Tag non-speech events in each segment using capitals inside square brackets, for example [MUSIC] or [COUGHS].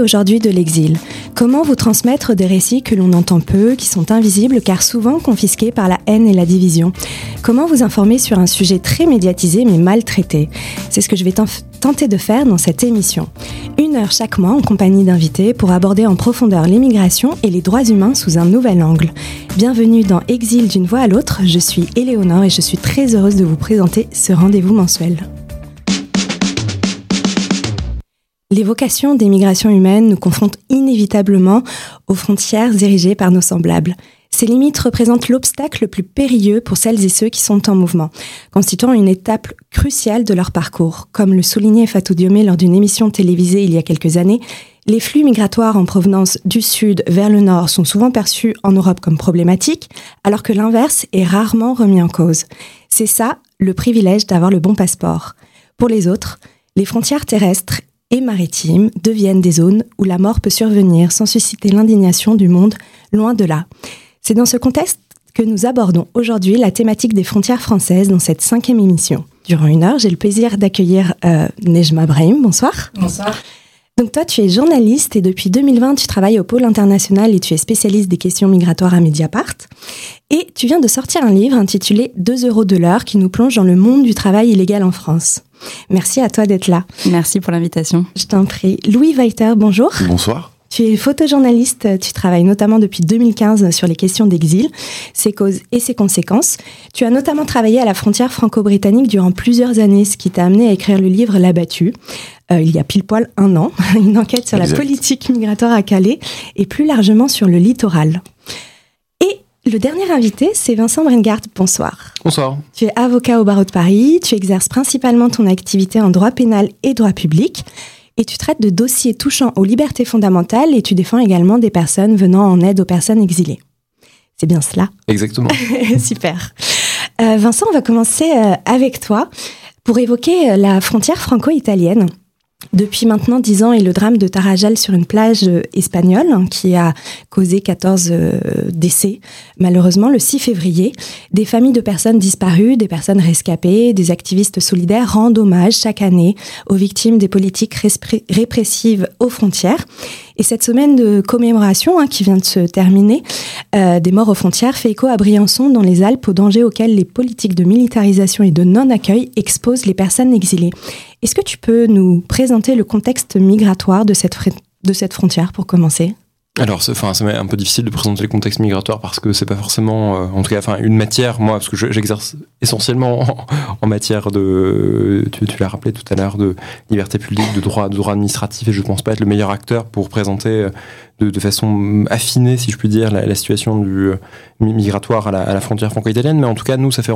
aujourd'hui de l'exil. Comment vous transmettre des récits que l'on entend peu, qui sont invisibles car souvent confisqués par la haine et la division? Comment vous informer sur un sujet très médiatisé mais mal traité C'est ce que je vais tenter de faire dans cette émission. Une heure chaque mois en compagnie d'invités pour aborder en profondeur l'immigration et les droits humains sous un nouvel angle. Bienvenue dans Exil d'une voix à l'autre, je suis Éléonore et je suis très heureuse de vous présenter ce rendez-vous mensuel. L'évocation des migrations humaines nous confronte inévitablement aux frontières érigées par nos semblables. Ces limites représentent l'obstacle le plus périlleux pour celles et ceux qui sont en mouvement, constituant une étape cruciale de leur parcours. Comme le soulignait Fatou Diomé lors d'une émission télévisée il y a quelques années, les flux migratoires en provenance du sud vers le nord sont souvent perçus en Europe comme problématiques, alors que l'inverse est rarement remis en cause. C'est ça le privilège d'avoir le bon passeport. Pour les autres, les frontières terrestres et maritimes deviennent des zones où la mort peut survenir sans susciter l'indignation du monde, loin de là. C'est dans ce contexte que nous abordons aujourd'hui la thématique des frontières françaises dans cette cinquième émission. Durant une heure, j'ai le plaisir d'accueillir euh, Nejma Brahim. Bonsoir. Bonsoir. Donc toi, tu es journaliste et depuis 2020, tu travailles au pôle international et tu es spécialiste des questions migratoires à Mediapart. Et tu viens de sortir un livre intitulé 2 euros de l'heure qui nous plonge dans le monde du travail illégal en France. Merci à toi d'être là. Merci pour l'invitation. Je t'en prie. Louis Weiter, bonjour. Bonsoir. Tu es photojournaliste, tu travailles notamment depuis 2015 sur les questions d'exil, ses causes et ses conséquences. Tu as notamment travaillé à la frontière franco-britannique durant plusieurs années, ce qui t'a amené à écrire le livre L'abattu, euh, il y a pile poil un an, [LAUGHS] une enquête sur la politique migratoire à Calais et plus largement sur le littoral. Le dernier invité, c'est Vincent Brengard. Bonsoir. Bonsoir. Tu es avocat au barreau de Paris, tu exerces principalement ton activité en droit pénal et droit public, et tu traites de dossiers touchant aux libertés fondamentales et tu défends également des personnes venant en aide aux personnes exilées. C'est bien cela Exactement. [LAUGHS] Super. Euh, Vincent, on va commencer euh, avec toi pour évoquer euh, la frontière franco-italienne. Depuis maintenant dix ans et le drame de Tarajal sur une plage euh, espagnole hein, qui a causé 14 euh, décès. Malheureusement, le 6 février, des familles de personnes disparues, des personnes rescapées, des activistes solidaires rendent hommage chaque année aux victimes des politiques répressives aux frontières. Et cette semaine de commémoration hein, qui vient de se terminer euh, des morts aux frontières fait écho à Briançon dans les Alpes aux dangers auxquels les politiques de militarisation et de non-accueil exposent les personnes exilées. Est-ce que tu peux nous présenter le contexte migratoire de cette frontière pour commencer? Alors, c'est, enfin, c'est un peu difficile de présenter le contexte migratoire parce que c'est pas forcément, euh, en tout cas, enfin, une matière. Moi, parce que j'exerce essentiellement [LAUGHS] en, matière de, tu, l'as rappelé tout à l'heure, de liberté publique, de droit, de droit administratif, et je pense pas être le meilleur acteur pour présenter euh, de, façon affinée, si je puis dire, la, situation du euh, migratoire à la, à la frontière franco-italienne. Mais en tout cas, nous, ça fait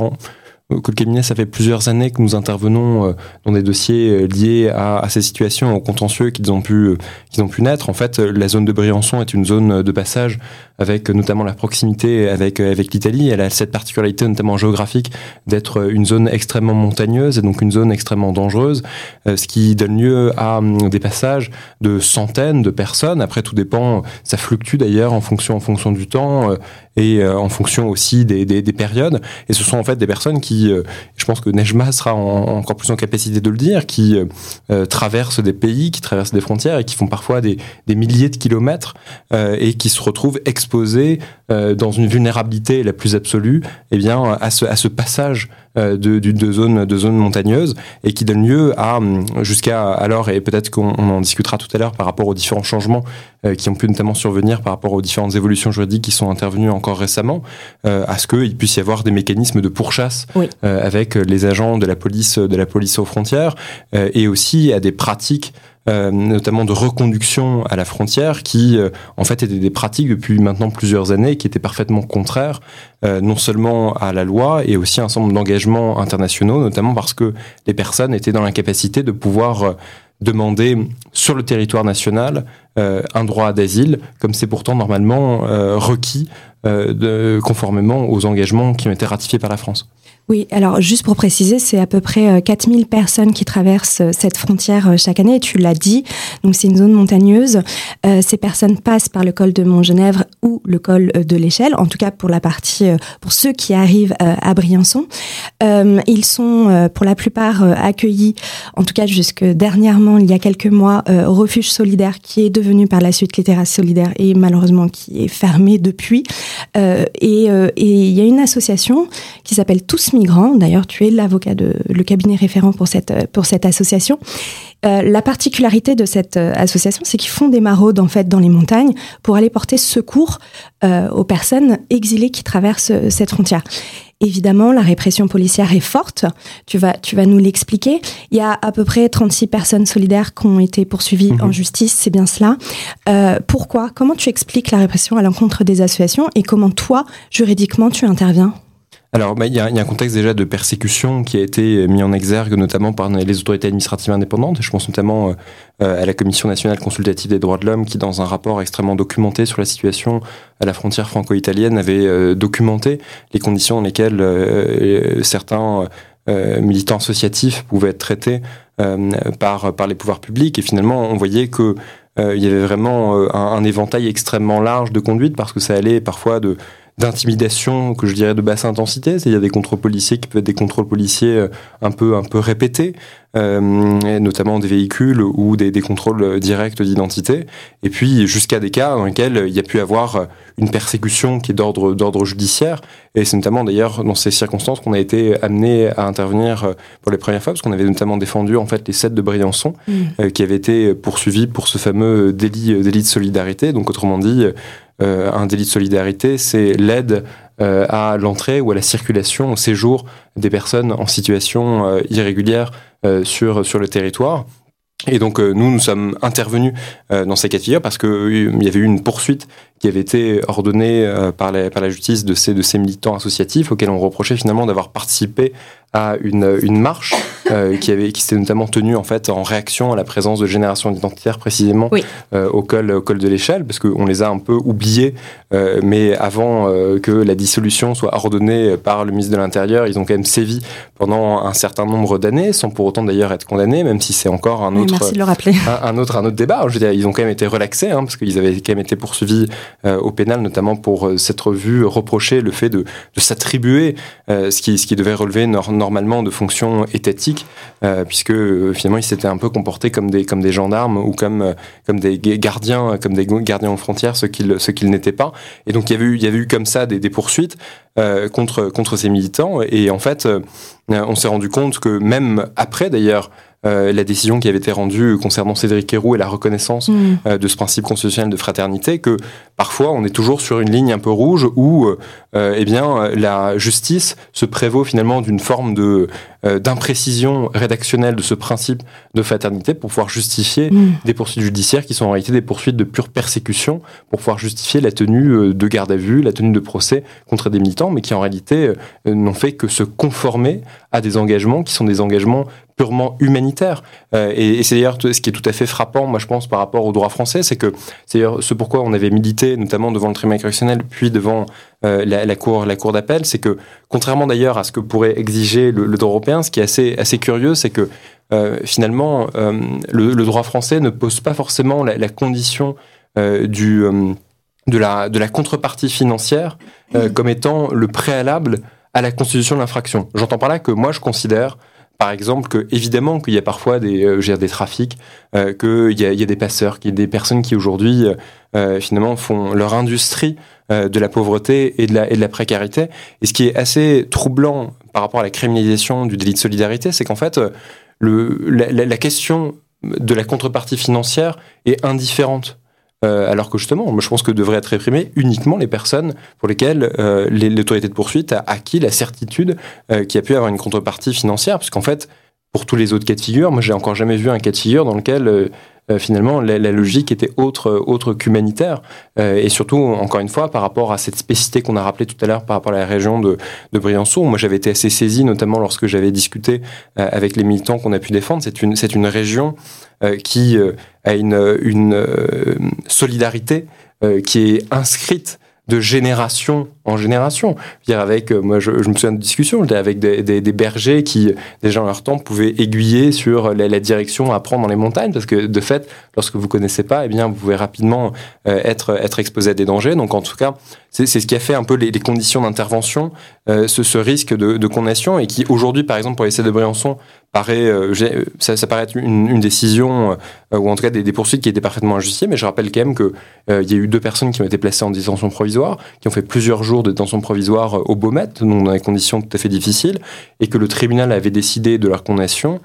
le cabinet, ça fait plusieurs années que nous intervenons euh, dans des dossiers euh, liés à, ces situations, aux contentieux qu'ils ont pu euh, qu'ils ont pu naître. En fait, la zone de Briançon est une zone de passage avec notamment la proximité avec avec l'Italie. Elle a cette particularité notamment géographique d'être une zone extrêmement montagneuse et donc une zone extrêmement dangereuse, ce qui donne lieu à hum, des passages de centaines de personnes. Après, tout dépend, ça fluctue d'ailleurs en fonction en fonction du temps et en fonction aussi des, des, des périodes. Et ce sont en fait des personnes qui euh, je pense que Nejma sera encore plus en capacité de le dire, qui euh, euh, traversent des pays, qui traversent des frontières et qui font parfois des, milliers de kilomètres et qui se retrouvent exposés dans une vulnérabilité la plus absolue, eh bien, à ce, à ce passage de, de, zones de zone montagneuse et qui donne lieu à jusqu'à alors et peut-être qu'on en discutera tout à l'heure par rapport aux différents changements qui ont pu notamment survenir par rapport aux différentes évolutions juridiques qui sont intervenues encore récemment à ce qu'il puisse y avoir des mécanismes de pourchasse euh, avec les agents de la police de la police aux frontières euh, et aussi à des pratiques euh, notamment de reconduction à la frontière, qui en fait étaient des pratiques depuis maintenant plusieurs années, qui étaient parfaitement contraires non seulement à la loi et aussi à un certain nombre d'engagements internationaux, notamment parce que les personnes étaient dans l'incapacité de pouvoir demander sur le territoire national un droit d'asile, comme c'est pourtant normalement requis de, conformément aux engagements qui ont été ratifiés par la France. Oui, alors juste pour préciser, c'est à peu près 4000 personnes qui traversent cette frontière chaque année, et tu l'as dit, donc c'est une zone montagneuse. ces personnes passent par le col de Montgenèvre ou le col de l'Échelle, en tout cas pour la partie, pour ceux qui arrivent à Briançon. ils sont pour la plupart accueillis, en tout cas jusque dernièrement, il y a quelques mois, au refuge solidaire qui est devenu par la suite les terrasses solidaires et malheureusement qui est fermé depuis. et il y a une association qui s'appelle Tous Migrants. D'ailleurs, tu es l'avocat de le cabinet référent pour cette pour cette association. Euh, la particularité de cette euh, association, c'est qu'ils font des maraudes en fait dans les montagnes pour aller porter secours euh, aux personnes exilées qui traversent cette frontière. Évidemment, la répression policière est forte. Tu vas, tu vas nous l'expliquer. Il y a à peu près 36 personnes solidaires qui ont été poursuivies en mhm. justice, c'est bien cela. pourquoi? Comment tu expliques la répression à l'encontre des associations et comment toi, juridiquement, tu interviens? Alors, bah, il y, a, un contexte déjà de persécution qui a été mis en exergue notamment par les autorités administratives indépendantes. Je pense notamment euh, à la Commission nationale consultative des droits de l'homme qui, dans un rapport extrêmement documenté sur la situation à la frontière franco-italienne, avait euh, documenté les conditions dans lesquelles euh, certains militants associatifs pouvaient être traités par, par les pouvoirs publics. Et finalement, on voyait que il y avait vraiment un, un, éventail extrêmement large de conduite parce que ça allait parfois de d'intimidation que je dirais de basse intensité, c'est-à-dire des contrôles policiers qui peuvent être des contrôles policiers euh, un peu un peu répétés, euh, notamment des véhicules ou des, des contrôles directs d'identité, et puis jusqu'à des cas dans lesquels il y a pu avoir une persécution qui est d'ordre d'ordre judiciaire, et c'est notamment d'ailleurs dans ces circonstances qu'on a été amené à intervenir euh, pour les premières fois, parce qu'on avait notamment défendu en fait les sept de Briançon, mmh. qui avaient été poursuivis pour ce fameux délit délit de solidarité, donc autrement dit euh, un délit de solidarité, c'est l'aide euh, à l'entrée ou à la circulation, au séjour des personnes en situation euh, irrégulière sur, sur le territoire. Et donc nous, nous sommes intervenus dans ces cas de figure parce qu'il y avait eu une poursuite qui avait été ordonnée par la, par la justice de ces, de ces militants associatifs auxquels on reprochait finalement d'avoir participé à une, une marche euh, qui avait qui s'était notamment tenue en fait en réaction à la présence de générations identitaires précisément euh, au col au col de l'échelle parce qu'on les a un peu oubliés euh, mais avant que la dissolution soit ordonnée par le ministre de l'Intérieur ils ont quand même sévi pendant un certain nombre d'années sans pour autant d'ailleurs être condamnés même si c'est encore un autre merci de le rappeler. Un, autre un autre débat je veux dire, ils ont quand même été relaxés hein, parce qu'ils avaient quand même été poursuivis au pénal notamment pour s'être vu reprocher le fait de, de s'attribuer ce qui ce qui devait relever normalement de fonctions étatiques, euh, puisque euh, finalement ils s'étaient un peu comportés comme des, comme des gendarmes ou comme, euh, comme des gardiens, comme des gardiens aux frontières, ce qu'ils qu'ils n'étaient pas. Et donc il y avait eu, il y avait eu comme ça des, poursuites contre, contre ces militants. Et en fait, on s'est rendu compte que même après d'ailleurs, euh, la décision qui avait été rendue concernant Cédric Héroux et la reconnaissance mm. euh, de ce principe constitutionnel de fraternité, que parfois on est toujours sur une ligne un peu rouge où euh, eh bien, la justice se prévaut finalement d'une forme de d'imprécision rédactionnelle de ce principe de fraternité pour pouvoir justifier mm. des poursuites judiciaires qui sont en réalité des poursuites de pure persécution, pour pouvoir justifier la tenue de garde à vue, la tenue de procès contre des militants, mais qui en réalité n'ont fait que se conformer à des engagements qui sont des engagements purement humanitaire. Euh, et, c'est d'ailleurs ce qui est tout à fait frappant, moi je pense, par rapport au droit français, c'est que c'est d'ailleurs ce pourquoi on avait milité, notamment devant le tribunal correctionnel, puis devant euh, la, cour, la cour d'appel, c'est que contrairement d'ailleurs à ce que pourrait exiger le, droit européen, ce qui est assez, assez curieux, c'est que euh, finalement le, droit français ne pose pas forcément la, condition du de la, de la contrepartie financière comme étant le préalable à la constitution de l'infraction. J'entends par là que moi je considère par exemple, que évidemment qu'il y a parfois des, euh, des trafics, euh, qu'il y a, y a, des passeurs, qu'il y a des personnes qui aujourd'hui euh, finalement font leur industrie euh, de la pauvreté et de la, et de la précarité. Et ce qui est assez troublant par rapport à la criminalisation du délit de solidarité, c'est qu'en fait, le, la, la, question de la contrepartie financière est indifférente. Euh, alors que justement, je pense que devraient être réprimées uniquement les personnes pour lesquelles euh, l'autorité de poursuite a acquis la certitude euh, qu'il y a pu avoir une contrepartie financière, puisqu'en fait, pour tous les autres cas de figure, moi j'ai encore jamais vu un cas de figure dans lequel euh, finalement, la, logique était autre, autre qu'humanitaire. Euh, et surtout, encore une fois, par rapport à cette spécificité qu'on a rappelée tout à l'heure par rapport à la région de, de Briançon, moi j'avais été assez saisi, notamment lorsque j'avais discuté euh, avec les militants qu'on a pu défendre. C'est une, c'est une région qui a une, une solidarité qui est inscrite de génération en génération. Dire avec, moi, je, me souviens de discussions avec des, bergers qui, déjà en leur temps, pouvaient aiguiller sur la, direction à prendre dans les montagnes, parce que de fait, lorsque vous connaissez pas, eh bien, vous pouvez rapidement être être exposé à des dangers. Donc, en tout cas, c'est ce qui a fait un peu les, conditions d'intervention, ce, ce, risque de, condamnation, et qui aujourd'hui, par exemple, pour l'essai de Briançon, paraît, euh, ça, paraît être une, décision, euh, ou en tout cas des, poursuites qui étaient parfaitement injustifiées, mais je rappelle quand même qu'il euh, y a eu deux personnes qui ont été placées en détention provisoire, qui ont fait plusieurs jours de détention provisoire au Beaumet, donc dans des conditions tout à fait difficiles, et que le tribunal avait décidé de leur condamnation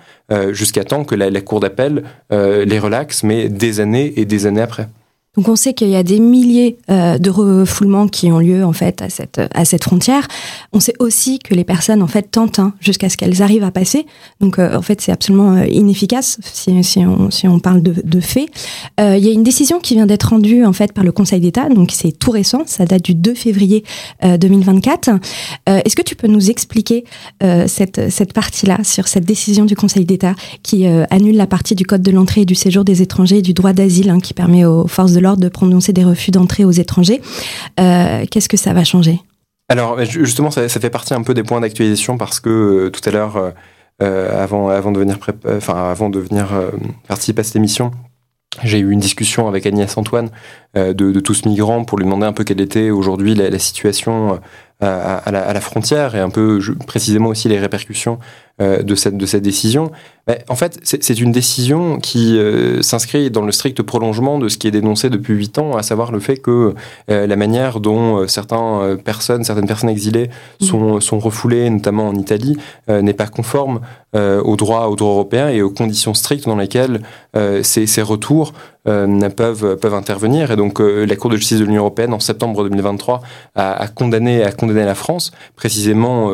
jusqu'à temps que la, la Cour d'appel les relaxe, mais des années et des années après. Donc on sait qu'il y a des milliers euh, de refoulements qui ont lieu en fait à cette à cette frontière. On sait aussi que les personnes en fait tentent hein, jusqu'à ce qu'elles arrivent à passer. Donc euh, en fait c'est absolument euh, inefficace si, on, si on parle de, de faits. il y a une décision qui vient d'être rendue en fait par le Conseil d'État. Donc c'est tout récent, ça date du 2 février 2024. Est-ce que tu peux nous expliquer cette cette partie là sur cette décision du Conseil d'État qui annule la partie du Code de l'entrée et du séjour des étrangers et du droit d'asile hein, qui permet aux forces de de prononcer des refus d'entrée aux étrangers. Euh, qu'est-ce que ça va changer? Alors justement, ça, fait partie un peu des points d'actualisation parce que euh, tout à l'heure, euh, avant, de venir, enfin, avant de venir participer à cette émission, j'ai eu une discussion avec Agnès Antoine de, tous migrants pour lui demander un peu quelle était aujourd'hui la, situation à, la, frontière et un peu précisément aussi les répercussions de cette de cette décision. En fait, c'est une décision qui euh, s'inscrit dans le strict prolongement de ce qui est dénoncé depuis huit ans, à savoir le fait que euh, la manière dont euh, certaines personnes, certaines personnes exilées mmh. sont, sont refoulées, notamment en Italie, n'est pas conforme au droit, au droit européen et aux conditions strictes dans lesquelles ces, ces, retours peuvent, peuvent intervenir. Et donc, la Cour de justice de l'Union européenne, en septembre 2023, a, a, condamné, a condamné la France, précisément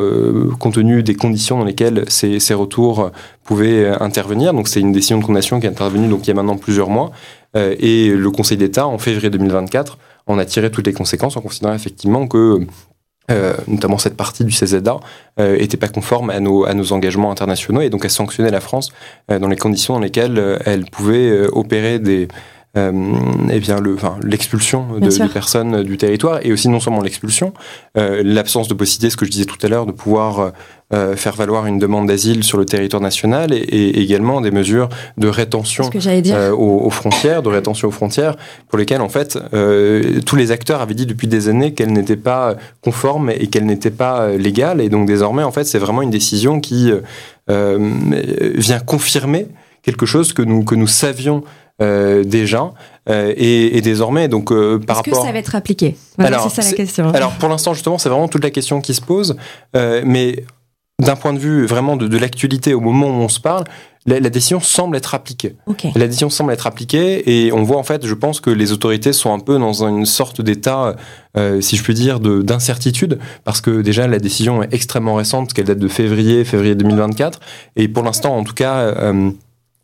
compte tenu des conditions dans lesquelles ces, ces retours pouvaient euh, intervenir. Donc c'est une décision de condamnation qui est intervenue donc il y a maintenant plusieurs mois. Euh, et le Conseil d'État, en février 2024, en a tiré toutes les conséquences en considérant effectivement que euh, notamment cette partie du CZA, n'était pas conforme à nos, à nos engagements internationaux et donc a sanctionné la France dans les conditions dans lesquelles elle pouvait opérer des, eh bien le, enfin, l'expulsion de, de, personnes du territoire et aussi non seulement l'expulsion, euh, l'absence de possibilité, ce que je disais tout à l'heure, de pouvoir euh, faire valoir une demande d'asile sur le territoire national et, et également des mesures de rétention euh, aux, aux, frontières, de rétention aux frontières, pour lesquelles en fait euh, tous les acteurs avaient dit depuis des années qu'elles n'étaient pas conformes et qu'elles n'étaient pas légales et donc désormais en fait c'est vraiment une décision qui vient confirmer quelque chose que nous que nous savions euh, déjà euh, et, et, désormais donc euh, par Est-ce rapport que ça va être appliqué? Voilà, c'est ça la question alors pour l'instant justement c'est vraiment toute la question qui se pose mais d'un point de vue vraiment de, de l'actualité au moment où on se parle la, la décision semble être appliquée. Okay. La décision semble être appliquée et on voit en fait, je pense que les autorités sont un peu dans une sorte d'état, euh, si je puis dire, d'incertitude, parce que déjà la décision est extrêmement récente, parce qu'elle date de février, février 2024, et pour l'instant, en tout cas, euh,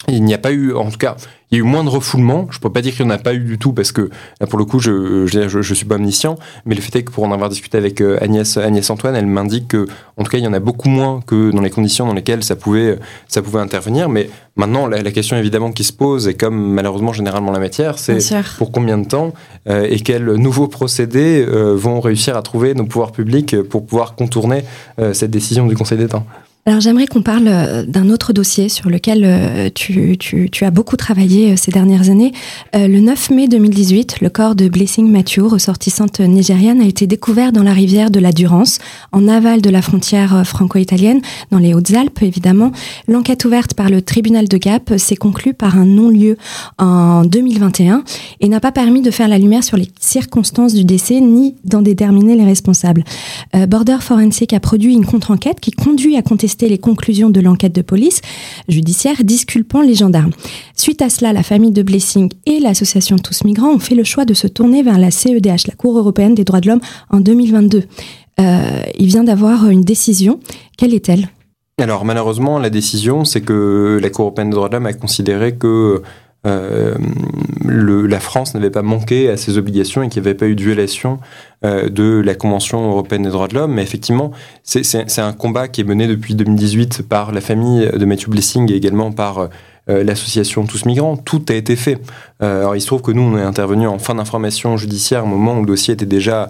il n'y a pas eu, en tout cas, il y a eu moins de refoulement. Je peux pas dire qu'il n'y en a pas eu du tout parce que là, pour le coup, je, je, je, suis pas omniscient. Mais le fait est que pour en avoir discuté avec euh, Agnès, Agnès Antoine, elle m'indique que, en tout cas, il y en a beaucoup moins que dans les conditions dans lesquelles ça pouvait, ça pouvait intervenir. Mais maintenant, la, la question évidemment qui se pose, et comme malheureusement généralement la matière, c'est pour combien de temps euh, et quels nouveaux procédés euh, vont réussir à trouver nos pouvoirs publics pour pouvoir contourner euh, cette décision du Conseil d'État? Alors j'aimerais qu'on parle euh, d'un autre dossier sur lequel euh, tu, tu, tu, as beaucoup travaillé euh, ces dernières années. Le 9 mai 2018, le corps de Blessing Matthew, ressortissante nigériane, a été découvert dans la rivière de la Durance, en aval de la frontière franco-italienne, dans les Hautes-Alpes évidemment. L'enquête ouverte par le tribunal de Gap s'est conclue par un non-lieu en 2021 et n'a pas permis de faire la lumière sur les circonstances du décès ni d'en déterminer les responsables. Border Forensic a produit une contre-enquête qui conduit à contester les conclusions de l'enquête de police judiciaire disculpant les gendarmes. Suite à cela, la famille de Blessing et l'association Tous Migrants ont fait le choix de se tourner vers la CEDH, la Cour européenne des droits de l'homme, en 2022. Euh, il vient d'avoir une décision. Quelle est-elle? Alors malheureusement, la décision, c'est que la Cour européenne des droits de l'homme a considéré que euh, la France n'avait pas manqué à ses obligations et qu'il n'y avait pas eu de violation euh, de la Convention européenne des droits de l'homme. Mais effectivement, c'est un combat qui est mené depuis 2018 par la famille de Matthew Blessing et également par l'association Tous Migrants, tout a été fait. alors il se trouve que nous, on est intervenu en fin d'information judiciaire, au moment où le dossier était déjà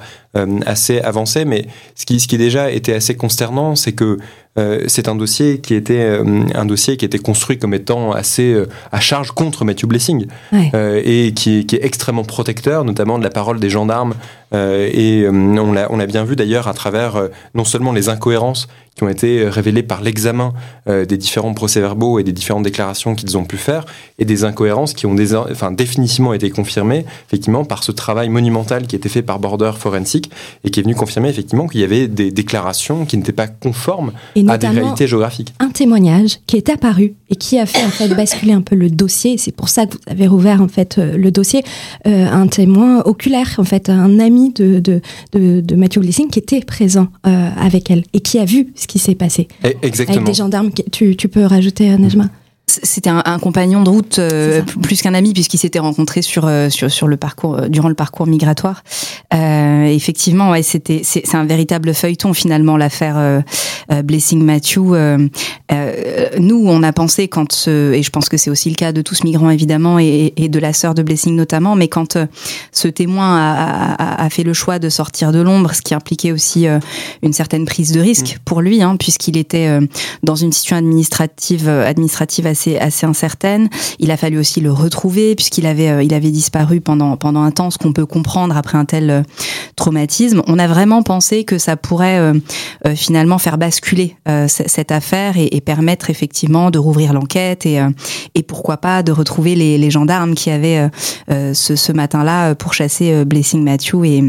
assez avancé, mais ce qui, ce qui déjà était assez consternant, c'est que euh, c'est un dossier qui était euh, un dossier qui était construit comme étant assez euh, à charge contre Matthew Blessing et qui, qui, est extrêmement protecteur, notamment de la parole des gendarmes euh, et euh, on l'a bien vu d'ailleurs à travers euh, non seulement les incohérences qui ont été révélées par l'examen des différents procès-verbaux et des différentes déclarations qu'ils ont pu faire, et des incohérences qui ont enfin, définitivement été confirmées effectivement par ce travail monumental qui a été fait par Border Forensic et qui est venu confirmer effectivement qu'il y avait des déclarations qui n'étaient pas conformes à des réalités géographiques. Un témoignage qui est apparu et qui a fait en fait basculer un peu le dossier. C'est pour ça que vous avez rouvert en fait le dossier. un témoin oculaire en fait, un ami de, de, de, Matthew Blessing qui était présent euh, avec elle et qui a vu ce qui s'est passé. Exactement. Avec des gendarmes. Tu, tu peux rajouter, Najma? C'était un, compagnon de route euh, plus qu'un ami puisqu'ils s'étaient rencontrés sur, euh, sur sur le parcours euh, durant le parcours migratoire. Euh, effectivement, ouais, c'était c'est un véritable feuilleton finalement l'affaire Blessing Matthew. nous, on a pensé quand et je pense que c'est aussi le cas de tous migrants évidemment et, et de la sœur de Blessing notamment, mais quand ce témoin a, a, a, fait le choix de sortir de l'ombre, ce qui impliquait aussi une certaine prise de risque mmh. pour lui, hein, puisqu'il était dans une situation administrative administrative assez assez, incertaine. Il a fallu aussi le retrouver puisqu'il avait, euh, il avait disparu pendant, pendant un temps, ce qu'on peut comprendre après un tel euh, traumatisme. On a vraiment pensé que ça pourrait euh, finalement faire basculer cette affaire et, permettre effectivement de rouvrir l'enquête et, et pourquoi pas de retrouver les, les gendarmes qui avaient ce, ce matin-là pour chasser Blessing Matthew et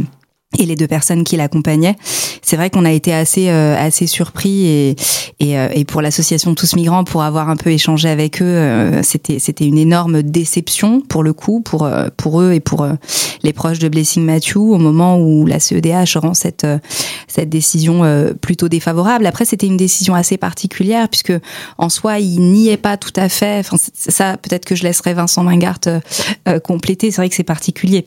et les deux personnes qui l'accompagnaient. C'est vrai qu'on a été assez euh, assez surpris et et, euh, et pour l'association Tous Migrants pour avoir un peu échangé avec eux, euh, c'était c'était une énorme déception pour le coup pour pour eux et pour les proches de Blessing Matthew au moment où la CEDH rend cette cette décision plutôt défavorable. Après c'était une décision assez particulière puisque en soi il n'y est pas tout à fait. Enfin ça peut-être que je laisserai Vincent Mingart compléter. C'est vrai que c'est particulier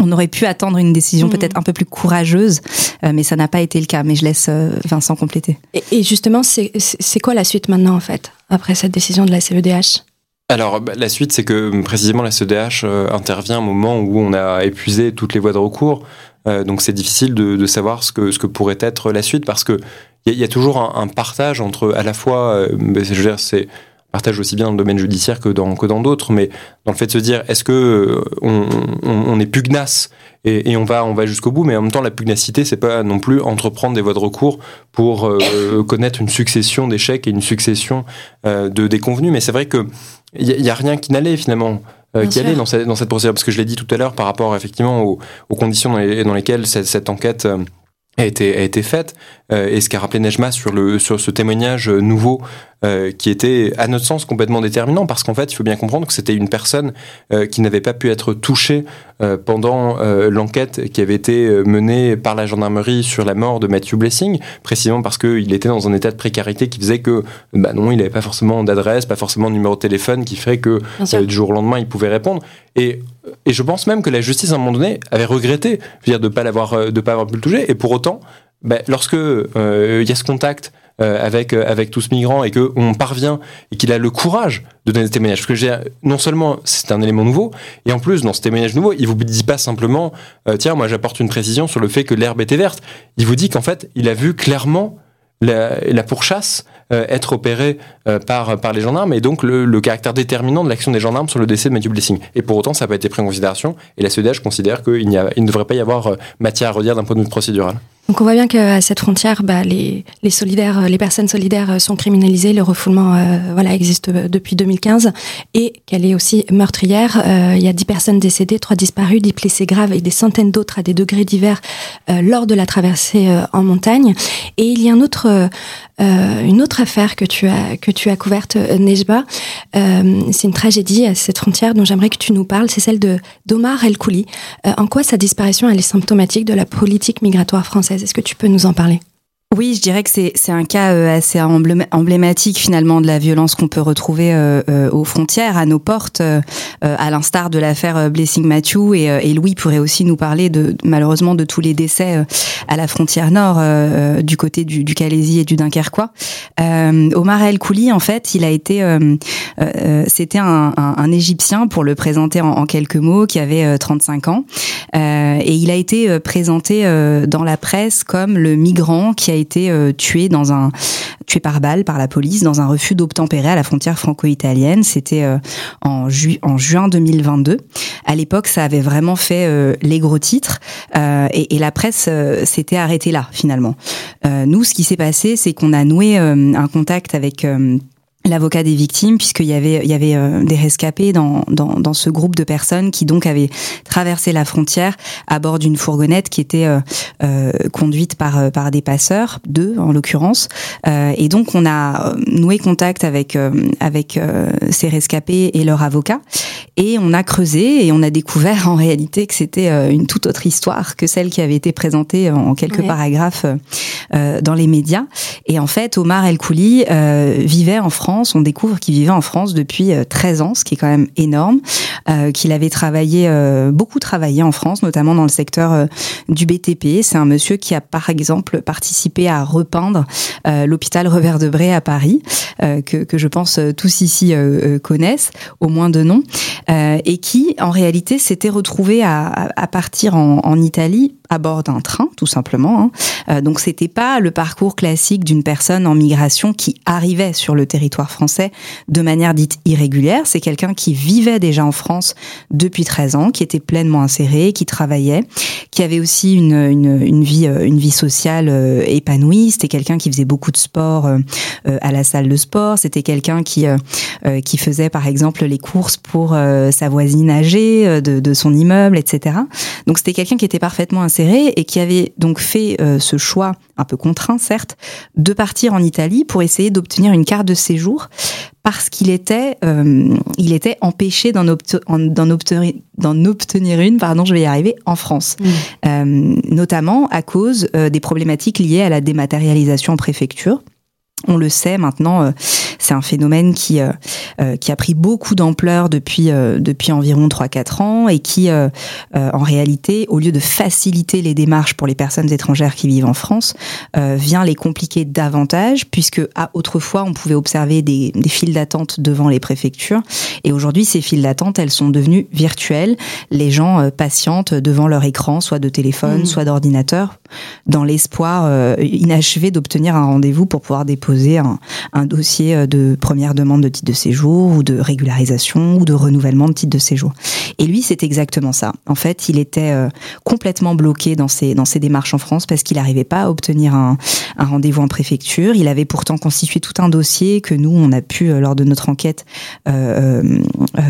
on aurait pu attendre une décision mhm. peut-être un peu plus courageuse, euh, mais ça n'a pas été le cas. Mais je laisse euh, Vincent compléter. Et, justement, c'est quoi la suite maintenant, en fait, après cette décision de la CEDH alors, bah, la suite, c'est que précisément la CEDH euh, intervient au moment où on a épuisé toutes les voies de recours. donc, c'est difficile de, savoir ce que, ce que pourrait être la suite parce que il y, a toujours un, partage entre à la fois, je veux dire, c'est partage aussi bien dans le domaine judiciaire que dans que dans d'autres, mais dans le fait de se dire est-ce que euh, on, on, est pugnace et, et, on va on va jusqu'au bout, mais en même temps la pugnacité c'est pas non plus entreprendre des voies de recours pour euh, [COUGHS] connaître une succession d'échecs et une succession euh, de déconvenus, mais c'est vrai que il y, a rien qui n'allait finalement. qui allait dans cette, dans cette procédure parce que je l'ai dit tout à l'heure par rapport effectivement aux, aux conditions dans, les, dans lesquelles cette, cette enquête a été, a été faite euh, et ce qu'a rappelé Nejma sur, le, sur ce témoignage nouveau euh, qui était à notre sens complètement déterminant parce qu'en fait il faut bien comprendre que c'était une personne euh, qui n'avait pas pu être touchée pendant l'enquête qui avait été menée par la gendarmerie sur la mort de Matthew Blessing précisément parce qu'il était dans un état de précarité qui faisait que bah non il n'avait pas forcément d'adresse pas forcément de numéro de téléphone qui ferait que du jour au lendemain il pouvait répondre. Et et je pense même que la justice à un moment donné avait regretté dire de pas l'avoir de pas avoir pu le toucher. Et pour autant ben, lorsque euh, il y a ce contact euh, avec euh, avec tous migrants et que on parvient et qu'il a le courage de donner ce témoignage parce que non seulement c'est un élément nouveau et en plus dans ce témoignage nouveau il vous dit pas simplement tiens moi j'apporte une précision sur le fait que l'herbe était verte. Il vous dit qu'en fait il a vu clairement la, pourchasse être opérée par, par les gendarmes et donc le, caractère déterminant de l'action des gendarmes sur le décès de Matthew Blessing. Et pour autant, ça n'a pas été pris en considération et la CEDH considère qu'il il ne devrait pas y avoir matière à redire d'un point de vue procédural. Donc on voit bien qu'à cette frontière, bah, les, les, solidaires, les personnes solidaires sont criminalisées, le refoulement euh, voilà, existe depuis 2015 et qu'elle est aussi meurtrière. Euh, il y a 10 personnes décédées, 3 disparues, 10 blessés graves et des centaines d'autres à des degrés divers euh, lors de la traversée en montagne. Et il y a un autre, une autre affaire que tu as, que tu as couverte, Nejba. C'est une tragédie à cette frontière dont j'aimerais que tu nous parles, c'est celle de d'Omar El Kouli. en quoi sa disparition elle est symptomatique de la politique migratoire française? Est-ce que tu peux nous en parler? Oui, je dirais que c'est un cas euh, assez emblématique finalement de la violence qu'on peut retrouver euh, euh, aux frontières, à nos portes, à l'instar de l'affaire Blessing Matthew et, et, Louis pourrait aussi nous parler de malheureusement de tous les décès à la frontière nord du côté du, du Calaisie et du Dunkerquois. Omar El Kouli, en fait, il a été c'était un, un, un, Égyptien pour le présenter en, en quelques mots qui avait 35 ans et il a été présenté dans la presse comme le migrant qui a été euh, tué dans un tué par balle par la police dans un refus d'obtempérer à la frontière franco-italienne. C'était euh, en, en juin 2022. À l'époque, ça avait vraiment fait euh, les gros titres et, et, la presse s'était arrêtée là finalement. nous, ce qui s'est passé, c'est qu'on a noué un contact avec l'avocat des victimes puisqu'il y avait il y avait euh, des rescapés dans, dans, dans ce groupe de personnes qui donc avaient traversé la frontière à bord d'une fourgonnette qui était euh, euh conduite par par des passeurs deux en l'occurrence. Euh, et donc on a noué contact avec avec ces rescapés et leur avocat. Et on a creusé et on a découvert en réalité que c'était une toute autre histoire que celle qui avait été présentée en quelques paragraphes dans les médias. Et en fait Omar El Kouli vivait en France on découvre qu'il vivait en France depuis 13 euh, ans, ce qui est quand même énorme, euh, qu'il avait travaillé, euh, beaucoup travaillé en France, notamment dans le secteur du BTP. C'est un monsieur qui a par exemple participé à repeindre l'hôpital Revers de Bray à Paris, que, je pense tous ici connaissent, au moins de nom, et qui en réalité s'était retrouvé à, partir en, Italie à bord d'un train, tout simplement. Hein. Donc c'était pas le parcours classique d'une personne en migration qui arrivait sur le territoire français de manière dite irrégulière. C'est quelqu'un qui vivait déjà en France depuis 13 ans, qui était pleinement inséré, qui travaillait, qui avait aussi une, une, une vie, euh, une vie sociale euh, épanouie. C'était quelqu'un qui faisait beaucoup de sport à la salle de sport. C'était quelqu'un qui qui faisait par exemple les courses pour sa voisine âgée de, son immeuble, etc. Donc c'était quelqu'un qui était parfaitement inséré et qui avait donc fait euh, ce choix un peu contraint certes de partir en Italie pour essayer d'obtenir une carte de séjour parce qu'il était euh, il était empêché d'en obtenir une. Pardon je vais y arriver. En France. Mmh. euh, notamment à cause des problématiques liées à la dématérialisation en préfecture on le sait maintenant, euh, c'est un phénomène qui euh, euh, qui a pris beaucoup d'ampleur depuis depuis environ 3-4 ans et qui, en réalité, au lieu de faciliter les démarches pour les personnes étrangères qui vivent en France, vient les compliquer davantage puisque à autrefois on pouvait observer des, des files d'attente devant les préfectures et aujourd'hui ces files d'attente elles sont devenues virtuelles. Les gens patientent devant leur écran, soit de téléphone, mmh. soit d'ordinateur, dans l'espoir inachevé d'obtenir un rendez-vous pour pouvoir déposer un, dossier euh, de première demande de titre de séjour ou de régularisation ou de renouvellement de titre de séjour. Et lui, c'est exactement ça. En fait, il était euh, complètement bloqué dans ses, dans ses démarches en France parce qu'il n'arrivait pas à obtenir un, rendez-vous en préfecture. Il avait pourtant constitué tout un dossier que nous, on a pu, euh, lors de notre enquête, euh,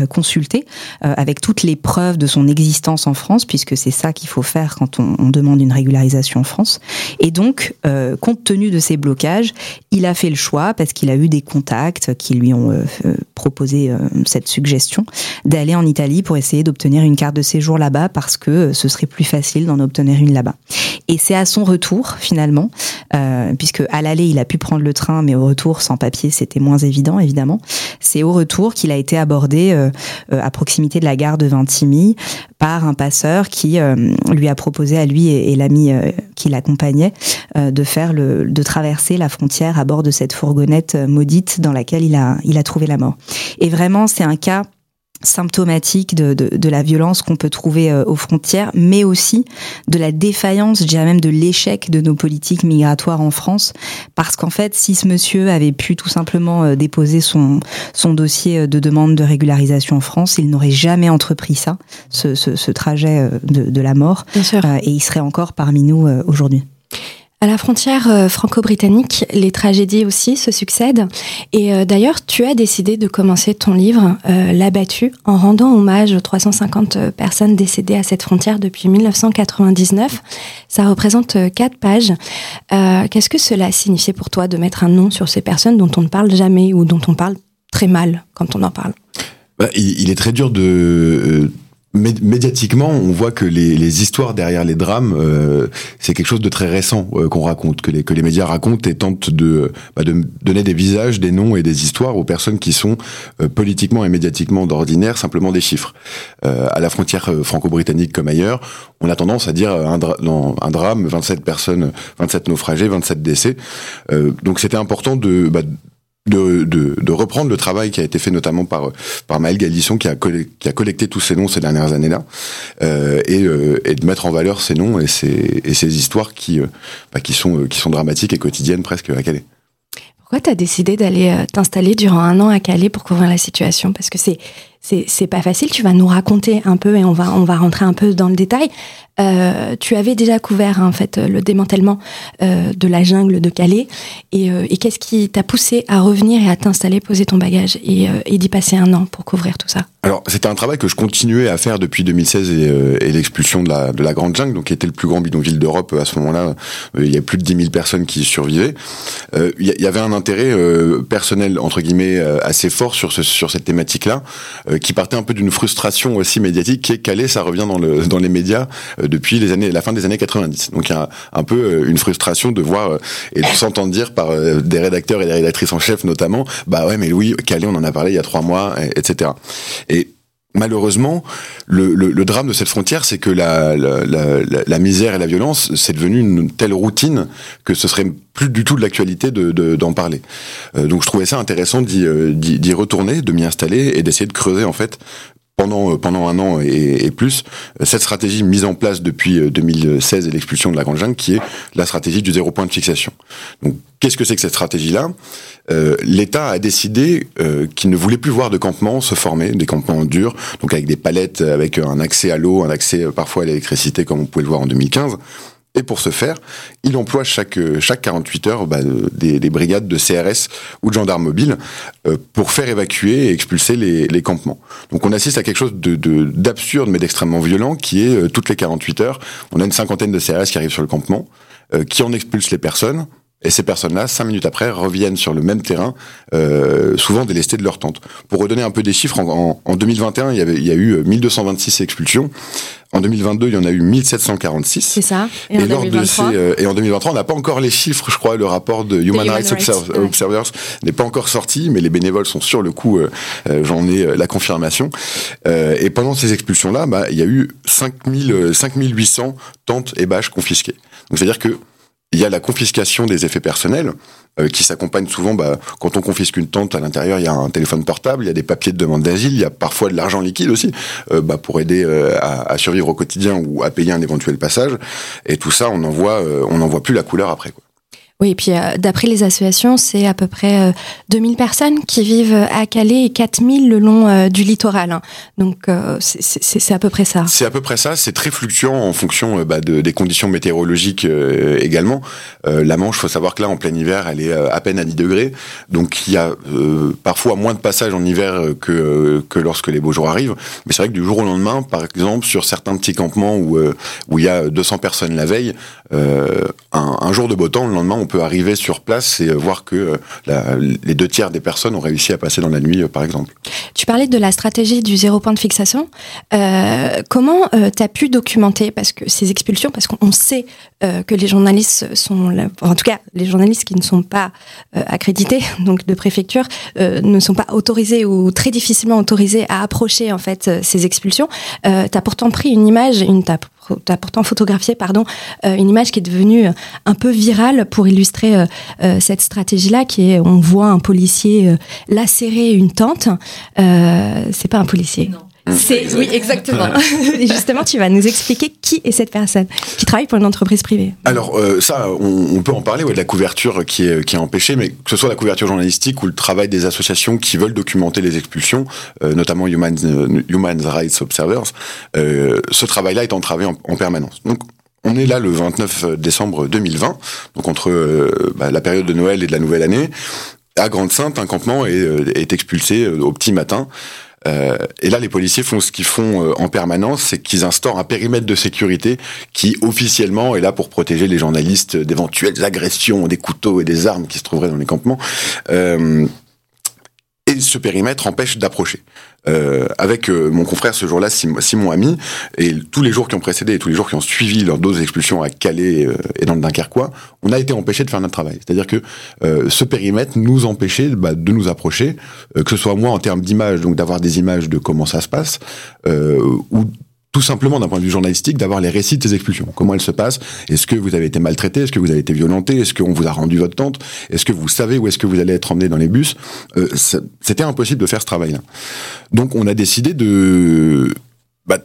consulter avec toutes les preuves de son existence en France, puisque c'est ça qu'il faut faire quand on, on, demande une régularisation en France. Et donc, compte tenu de ces blocages, il a fait le choix, parce qu'il a eu des contacts qui lui ont euh, euh, proposé euh, cette suggestion, d'aller en Italie pour essayer d'obtenir une carte de séjour là-bas, parce que ce serait plus facile d'en obtenir une là-bas. Et c'est à son retour, finalement, puisque à l'aller, il a pu prendre le train, mais au retour, sans papier, c'était moins évident, évidemment. C'est au retour qu'il a été abordé à proximité de la gare de Vintimille par un passeur qui lui a proposé à lui et, l'ami qui l'accompagnait de faire le, de traverser la frontière à bord de cette fourgonnette euh, maudite dans laquelle il a, il a trouvé la mort. Et vraiment, c'est un cas symptomatique de, de, de, la violence qu'on peut trouver euh, aux frontières, mais aussi de la défaillance, je dirais même de l'échec de nos politiques migratoires en France, parce qu'en fait, si ce monsieur avait pu tout simplement euh, déposer son, son dossier de demande de régularisation en France, il n'aurait jamais entrepris ça, ce, ce, ce trajet de, de, la mort, et il serait encore parmi nous aujourd'hui. À la frontière euh, franco-britannique, les tragédies aussi se succèdent. Et euh, d'ailleurs, tu as décidé de commencer ton livre, euh, L'abattu, en rendant hommage aux 350 personnes décédées à cette frontière depuis 1999. Ça représente quatre pages. Qu'est-ce que cela signifiait pour toi de mettre un nom sur ces personnes dont on ne parle jamais ou dont on parle très mal quand on en parle? Bah, il, est très dur de médiatiquement, on voit que les, les, histoires derrière les drames, euh, c'est quelque chose de très récent euh, qu'on raconte, que les, que les médias racontent et tentent de, bah, de donner des visages, des noms et des histoires aux personnes qui sont euh, politiquement et médiatiquement d'ordinaire simplement des chiffres. à la frontière franco-britannique comme ailleurs, on a tendance à dire un, un drame, 27 personnes, 27 naufragés, 27 décès. donc c'était important de, bah, de, de, de, reprendre le travail qui a été fait notamment par par Maël Galisson qui a collecté, qui a collecté tous ces noms ces dernières années-là euh, et, euh, et, de mettre en valeur ces noms et ces, et ces histoires qui euh, bah, qui sont qui sont dramatiques et quotidiennes presque à Calais. Pourquoi tu as décidé d'aller euh, t'installer durant un an à Calais pour couvrir la situation? Parce que c'est c'est pas facile. Tu vas nous raconter un peu et on va on va rentrer un peu dans le détail. Euh, tu avais déjà couvert en fait le démantèlement euh, de la jungle de Calais et, euh, et qu'est-ce qui t'a poussé à revenir et à t'installer, poser ton bagage et, euh, et d'y passer un an pour couvrir tout ça? Alors c'était un travail que je continuais à faire depuis 2016 et, euh, et l'expulsion de la, de la Grande Jungle, donc qui était le plus grand bidonville d'Europe à ce moment-là. il y a plus de 10 000 personnes qui survivaient. Il y, y, avait un intérêt personnel entre guillemets assez fort sur ce, sur cette thématique-là, qui partait un peu d'une frustration aussi médiatique qui est Calais, ça revient dans, le, dans les médias euh, depuis les années, la fin des années 90. Donc il y a un, peu euh, une frustration de voir euh, et de s'entendre dire par des rédacteurs et des rédactrices en chef notamment, bah ouais mais oui, Calais on en a parlé il y a trois mois, etc. Et malheureusement, le, le, le, drame de cette frontière, c'est que la, la, la, la, misère et la violence, c'est devenu une telle routine que ce serait plus du tout de l'actualité d'en de, parler. Euh, donc je trouvais ça intéressant d'y retourner, de m'y installer et d'essayer de creuser en fait pendant euh, pendant un an et, plus cette stratégie mise en place depuis 2016 euh, et l'expulsion de la Grande Jungle qui est la stratégie du zéro point de fixation. Donc qu'est-ce que c'est que cette stratégie-là? Euh, L'État a décidé euh, qu'il ne voulait plus voir de campements se former, des campements durs, donc avec des palettes, avec un accès à l'eau, un accès parfois à l'électricité comme on pouvait le voir en 2015. Et pour ce faire, il emploie chaque chaque 48 heures bah, des, des, brigades de CRS ou de gendarmes mobiles euh, pour faire évacuer et expulser les, les, campements. Donc on assiste à quelque chose de d'absurde mais d'extrêmement violent qui est euh, toutes les 48 heures, on a une cinquantaine de CRS qui arrivent sur le campement, euh, qui en expulsent les personnes, et ces personnes-là, cinq minutes après, reviennent sur le même terrain, euh, souvent délestées de leur tente. Pour redonner un peu des chiffres, en, en, 2021, il y, avait, il y a eu 1226 expulsions. En 2022, il y en a eu 1746. C'est ça. Et, et, en 2023 ces, euh, et en 2023, on n'a pas encore les chiffres, je crois. Le rapport de Human, Rights, Rights Observers n'est pas encore sorti, mais les bénévoles sont sur le coup. Euh, euh J'en ai euh, la confirmation. Euh, et pendant ces expulsions-là, bah, il y a eu 5000, 5800 tentes et bâches confisquées. Donc, c'est-à-dire que il y a la confiscation des effets personnels euh, qui s'accompagne souvent, bah, quand on confisque une tente, à l'intérieur, il y a un téléphone portable, il y a des papiers de demande d'asile, il y a parfois de l'argent liquide aussi, euh, bah, pour aider euh, à, à, survivre au quotidien ou à payer un éventuel passage. Et tout ça, on en voit, euh, on n'en voit plus la couleur après. Quoi. Oui, et puis euh, d'après les associations, c'est à peu près euh, 2000 personnes qui vivent à Calais et 4000 le long euh, du littoral. Hein. Donc euh, c'est à peu près ça. C'est à peu près ça. C'est très fluctuant en fonction bah, de, des conditions météorologiques également. la Manche, faut savoir que là, en plein hiver, elle est à peine à 10 degrés. Donc il y a parfois moins de passages en hiver que, que lorsque les beaux jours arrivent. Mais c'est vrai que du jour au lendemain, par exemple, sur certains petits campements où, il y a 200 personnes la veille, un jour de beau temps, le lendemain, on peut arriver sur place et voir que la, les deux tiers des personnes ont réussi à passer dans la nuit, par exemple. Tu parlais de la stratégie du zéro point de fixation. Euh, comment euh, tu as pu documenter parce que ces expulsions, parce qu'on sait euh, que les journalistes sont, en tout cas les journalistes qui ne sont pas euh, accrédités, [LAUGHS] donc de préfecture, euh, ne sont pas autorisés ou très difficilement autorisés à approcher en fait ces expulsions. tu as pourtant pris une image, une t'as as pourtant photographié pardon une image qui est devenue un peu virale pour illustrer cette stratégie là qui est on voit un policier lacérer une tente euh, c'est pas un policier. C'est oui exactement. [LAUGHS] Et justement, tu vas nous expliquer qui est cette personne qui travaille pour une entreprise privée. Alors euh, ça, on, on, peut en parler ouais, de la couverture qui est qui est empêchée, mais que ce soit la couverture journalistique ou le travail des associations qui veulent documenter les expulsions, euh, notamment Human Human Rights Observers, euh, ce travail-là est entravé en, en permanence. Donc on est là le 29 décembre 2020, donc entre euh, bah, la période de Noël et de la nouvelle année à Grande-Sainte, un campement est, euh, est expulsé euh, au petit matin. Euh, et là, les policiers font ce qu'ils font euh, en permanence, c'est qu'ils instaurent un périmètre de sécurité qui officiellement est là pour protéger les journalistes d'éventuelles agressions, des couteaux et des armes qui se trouveraient dans les campements. Euh, ce périmètre empêche d'approcher. Euh, avec euh, mon confrère ce jour-là, Simon Ami, et tous les jours qui ont précédé et tous les jours qui ont suivi leur dose d'expulsion à Calais euh, et dans le Dunkerquois, on a été empêché de faire notre travail. C'est-à-dire que ce périmètre nous empêchait bah, de nous approcher, que ce soit moi en termes d'image, donc d'avoir des images de comment ça se passe, ou tout simplement d'un point de vue journalistique, d'avoir les récits de ces expulsions. Comment elles se passent? Est-ce que vous avez été maltraité? Est-ce que vous avez été violenté? Est-ce qu'on vous a rendu votre tente? Est-ce que vous savez où est-ce que vous allez être emmené dans les bus? Euh, C'était impossible de faire ce travail-là. Donc on a décidé de... Bah,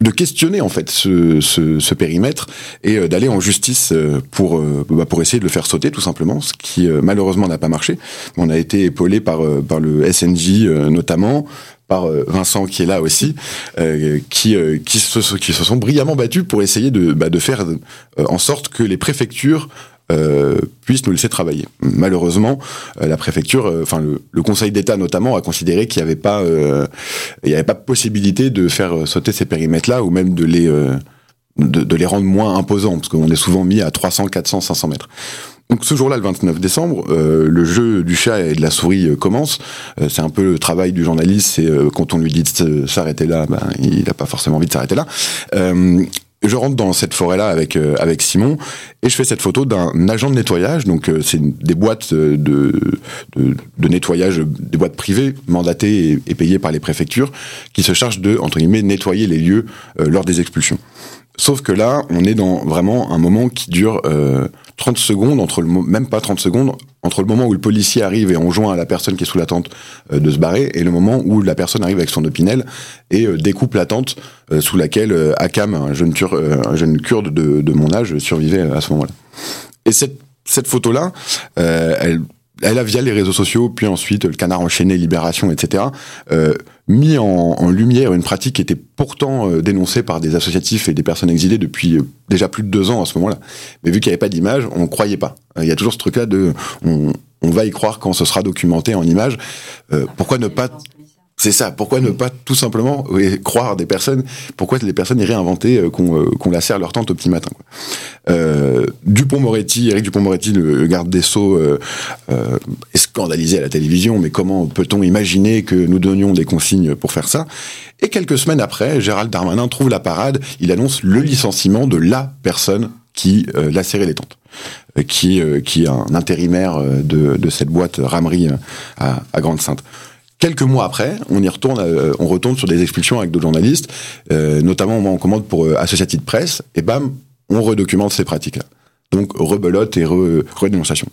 de questionner en fait ce, ce, ce périmètre et euh, d'aller en justice euh, pour bah, pour essayer de le faire sauter tout simplement ce qui malheureusement n'a pas marché. On a été épaulé par par le SNJ notamment par euh, Vincent qui est là aussi, euh, qui, euh, qui, se, qui se sont brillamment battus pour essayer de, bah, de faire en sorte que les préfectures puissent nous laisser travailler. Malheureusement, la préfecture, enfin le, Conseil d'État notamment, a considéré qu'il n'y avait pas, avait pas possibilité de faire sauter ces périmètres-là ou même de les de, de, les rendre moins imposants, parce qu'on est souvent mis à 300, 400, 500 mètres. Donc ce jour-là, le 29 décembre, euh, le jeu du chat et de la souris euh, commence. Euh, c'est un peu le travail du journaliste, c'est quand on lui dit de s'arrêter là, ben, il n'a pas forcément envie de s'arrêter là. je rentre dans cette forêt-là avec avec Simon et je fais cette photo d'un agent de nettoyage. Donc c'est des boîtes de, de, nettoyage, des boîtes privées mandatées et, et, payées par les préfectures, qui se chargent de entre guillemets nettoyer les lieux lors des expulsions. Sauf que là, on est dans vraiment un moment qui dure euh, 30 secondes, entre le même pas 30 secondes, entre le moment où le policier arrive et enjoint à la personne qui est sous la tente euh, de se barrer, et le moment où la personne arrive avec son opinel et euh, découpe la tente euh, sous laquelle Akam, un jeune, un jeune kurde de, de, mon âge, survivait à ce moment-là. Et cette, cette photo-là, elle elle a via les réseaux sociaux, puis ensuite le canard enchaîné, Libération, etc., euh, mis en, en, lumière une pratique qui était pourtant euh, dénoncée par des associatifs et des personnes exilées depuis euh, déjà plus de deux ans à ce moment-là. Mais vu qu'il n'y avait pas d'image, on ne croyait pas. Il y a toujours ce truc-là de on, on, va y croire quand ce sera documenté en image. pourquoi ne pas c'est ça. Pourquoi ne pas tout simplement croire des personnes? Pourquoi les personnes iraient inventer euh, qu'on euh, qu'on la serre leur tente au petit matin euh, Dupont-Moretti, Eric Dupont-Moretti, le garde des Sceaux, euh, euh, est scandalisé à la télévision. Mais comment peut-on imaginer que nous donnions des consignes pour faire ça? Et quelques semaines après, Gérald Darmanin trouve la parade. Il annonce le licenciement de la personne qui euh, serré les tentes, qui, qui est un intérimaire de, de cette boîte ramerie à, à Grande-Sainte. Quelques mois après, on y retourne, euh, on retourne sur des expulsions avec d'autres journalistes, euh, notamment on commande pour euh, Associated Press, et bam, on redocumente ces pratiques-là. Donc rebelote et redénonciation.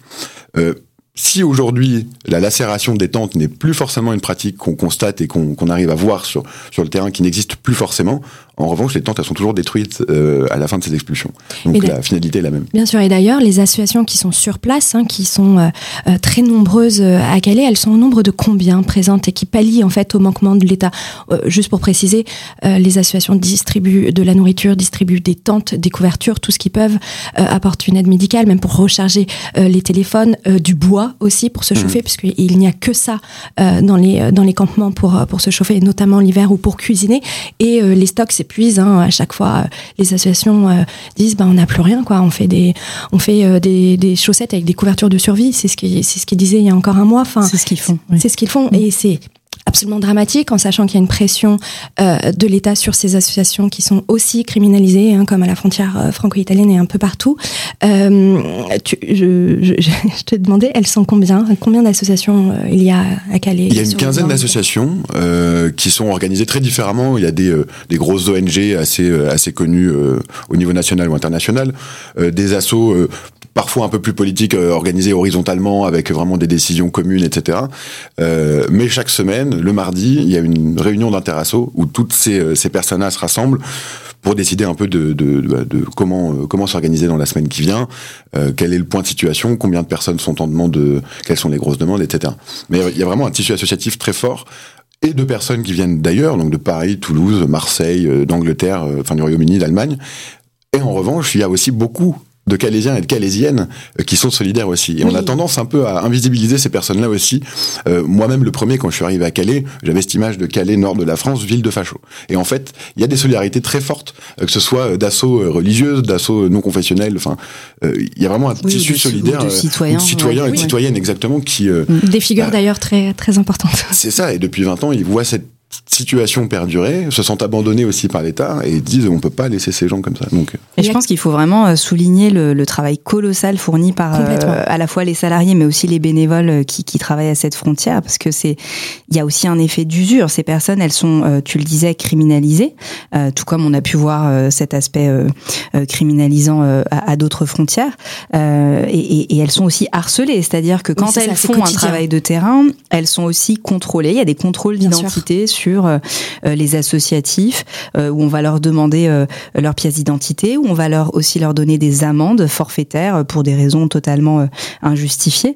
Euh, si aujourd'hui la lacération des tentes n'est plus forcément une pratique qu'on constate et qu'on arrive à voir sur, sur le terrain, qui n'existe plus forcément, en revanche, les tentes, elles sont toujours détruites euh, à la fin de ces expulsions. Donc la finalité est la même. Bien sûr, et d'ailleurs, les associations qui sont sur place, hein, qui sont euh, euh très nombreuses à Calais, elles sont au nombre de combien présentes et qui pallient en fait au manquement de l'État. Euh, juste pour préciser, les associations distribuent de la nourriture, distribuent des tentes, des couvertures, tout ce qu'ils peuvent, apportent une aide médicale, même pour recharger les téléphones, du bois aussi pour se mmh. chauffer, puisqu'il n'y a que ça dans les dans les campements pour pour se chauffer, notamment l'hiver ou pour cuisiner. Et les stocks, c'est Hein. À chaque fois, les associations euh, disent ben on n'a plus rien quoi. On fait des on fait euh, des, des, chaussettes avec des couvertures de survie. C'est ce qui c'est ce qu'ils disaient il y a encore un mois. Enfin, c'est ce qu'ils font. C'est ce qu'ils font. Et c'est absolument dramatique en sachant qu'il y a une pression euh, de l'État sur ces associations qui sont aussi criminalisées, hein, comme à la frontière euh, franco-italienne et un peu partout. Euh, tu, je, je, je, [LAUGHS] te demandais, elles sont combien Combien d'associations il y a à Calais Il y a une quinzaine d'associations qui sont organisées très différemment. Il y a des, des grosses ONG assez, assez connues au niveau national ou international, des assos parfois un peu plus politique, euh, organisé horizontalement avec vraiment des décisions communes, etc. Euh, mais chaque semaine, le mardi, il y a une réunion d'interasso où toutes ces, euh, ces personnes-là se rassemblent pour décider un peu de, de, de, de comment comment s'organiser dans la semaine qui vient, euh, quel est le point de situation, combien de personnes sont en demande, de, quelles sont les grosses demandes, etc. Mais il y a vraiment un tissu associatif très fort et de personnes qui viennent d'ailleurs, donc de Paris, Toulouse, Marseille, d'Angleterre, enfin du Royaume-Uni, d'Allemagne. Et en revanche, il y a aussi beaucoup de Calaisiens et de Calaisiennes qui sont solidaires aussi. Et on a tendance un peu à invisibiliser ces personnes-là aussi. Moi-même, le premier, quand je suis arrivé à Calais, j'avais cette image de Calais, nord de la France, ville de facho. Et en fait, il y a des solidarités très fortes, que ce soit d'assaut religieuses, d'assaut non confessionnels. Enfin, il y a vraiment un tissu solidaire, de citoyens, de citoyens et de citoyennes exactement qui. Des figures d'ailleurs très très importantes. C'est ça. Et depuis 20 ans, ils voient cette situation perdurer, se sentent abandonnés aussi par l'État et disent on peut pas laisser ces gens comme ça. Donc, et je pense qu'il faut vraiment euh, souligner le, le, travail colossal fourni par euh, à la fois les salariés mais aussi les bénévoles euh, qui, qui travaillent à cette frontière parce que c'est il y a aussi un effet d'usure. Ces personnes, elles sont, tu le disais, criminalisées, euh, tout comme on a pu voir cet aspect euh, criminalisant à, à d'autres frontières, et, et, et, elles sont aussi harcelées. C'est-à-dire que quand elles font un travail de terrain, elles sont aussi contrôlées. Il y a des contrôles d'identité sur euh, les associatifs, euh, où on va leur demander euh, leur pièce d'identité, où on va leur aussi leur donner des amendes forfaitaires pour des raisons totalement injustifiées.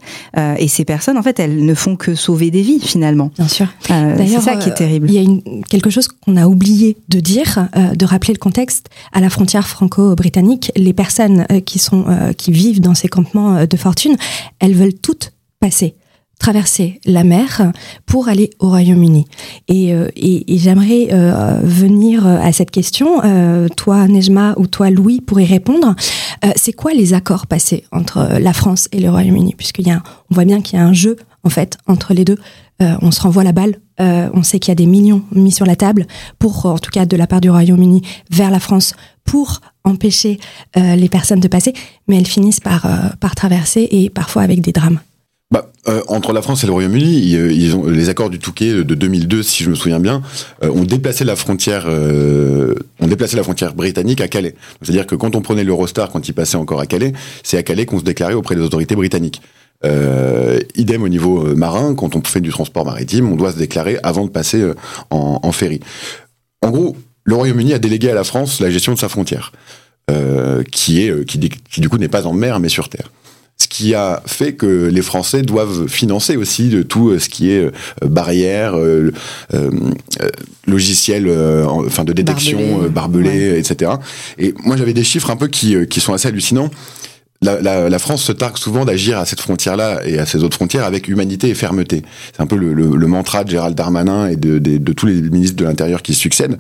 et ces personnes, en fait, elles ne font que sauver des vies finalement. Bien sûr. c'est ça qui est terrible. Il y a une, quelque chose qu'on a oublié de dire, de rappeler le contexte à la frontière franco-britannique. Les personnes qui sont qui vivent dans ces campements de fortune, elles veulent toutes passer traverser la mer pour aller au Royaume-Uni. Et, euh, et, j'aimerais euh, venir à cette question, euh, toi Nejma ou toi Louis, pour y répondre. Euh, c'est quoi les accords passés entre la France et le Royaume-Uni? Puisqu'il voit bien qu'il y a un jeu en fait entre les deux. Euh, on se renvoie la balle. on sait qu'il y a des millions mis sur la table pour, en tout cas de la part du Royaume-Uni, vers la France pour empêcher les personnes de passer, mais elles finissent par, par traverser et parfois avec des drames. Bah, euh, entre la France et le Royaume-Uni, ils, ont les accords du Touquet de 2002, si je me souviens bien, euh, ont déplacé la frontière, euh, ont déplacé la frontière britannique à Calais. C'est-à-dire que quand on prenait l'Eurostar, quand il passait encore à Calais, c'est à Calais qu'on se déclarait auprès des autorités britanniques. Euh, idem au niveau marin, quand on fait du transport maritime, on doit se déclarer avant de passer en, ferry. En gros, le Royaume-Uni a délégué à la France la gestion de sa frontière, qui est qui du coup n'est pas en mer mais sur terre ce qui a fait que les Français doivent financer aussi de tout euh, ce qui est euh, barrière, euh, euh, logiciel, enfin de détection, barbelé, etc. Et moi j'avais des chiffres un peu qui, qui sont assez hallucinants. La, la, la, France se targue souvent d'agir à cette frontière-là et à ces autres frontières avec humanité et fermeté. C'est un peu le, le, le, mantra de Gérald Darmanin et de, de, de tous les ministres de l'Intérieur qui succèdent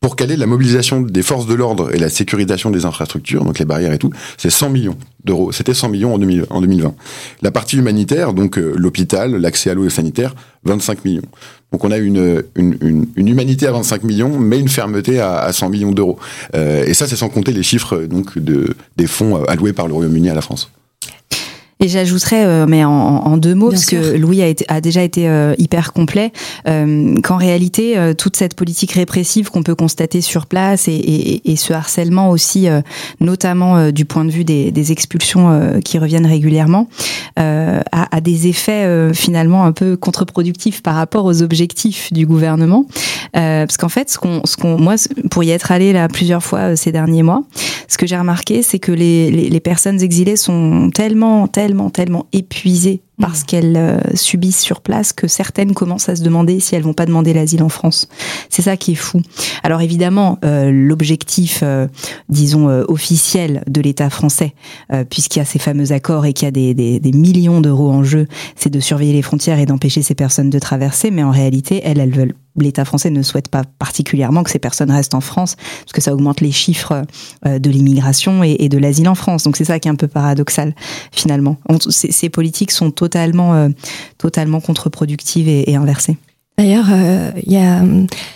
pour caler la mobilisation des forces de l'ordre et la sécurisation des infrastructures, donc les barrières et tout, c'est 100 millions d'euros. C'était 100 millions en, 2000, en 2020. La partie humanitaire, donc euh, l'hôpital, l'accès à l'eau et sanitaire, 25 millions. Donc on a une, une, une, une, humanité à 25 millions, mais une fermeté à, à 100 millions d'euros. Euh, et ça, c'est sans compter les chiffres donc de, des fonds euh, alloués par le Royaume-Uni à la France. Et j'ajouterais, euh, mais en, en, deux mots, Bien parce sûr. que Louis a, été, a déjà été euh, hyper complet, euh, qu'en réalité, euh, toute cette politique répressive qu'on peut constater sur place et, et, et ce harcèlement aussi, euh, notamment euh, du point de vue des, des expulsions qui reviennent régulièrement, a, a, des effets finalement un peu contre-productifs par rapport aux objectifs du gouvernement. parce qu'en fait, ce qu'on, ce qu'on, moi, pour y être allé là plusieurs fois ces derniers mois, ce que j'ai remarqué, c'est que les, les, les personnes exilées sont tellement, tellement tellement, tellement épuisées par ce qu'elles euh, subissent sur place que certaines commencent à se demander si elles vont pas demander l'asile en France. C'est ça qui est fou. Alors évidemment, euh, l'objectif, euh, disons, officiel de l'État français, puisqu'il y a ces fameux accords et qu'il y a des, des, des millions d'euros en jeu, c'est de surveiller les frontières et d'empêcher ces personnes de traverser. Mais en réalité, elles, elles veulent l'État français ne souhaite pas particulièrement que ces personnes restent en France, parce que ça augmente les chiffres de l'immigration et, de l'asile en France. Donc c'est ça qui est un peu paradoxal finalement. Ces, politiques sont totalement, euh, totalement contre-productives et inversées. D'ailleurs, euh,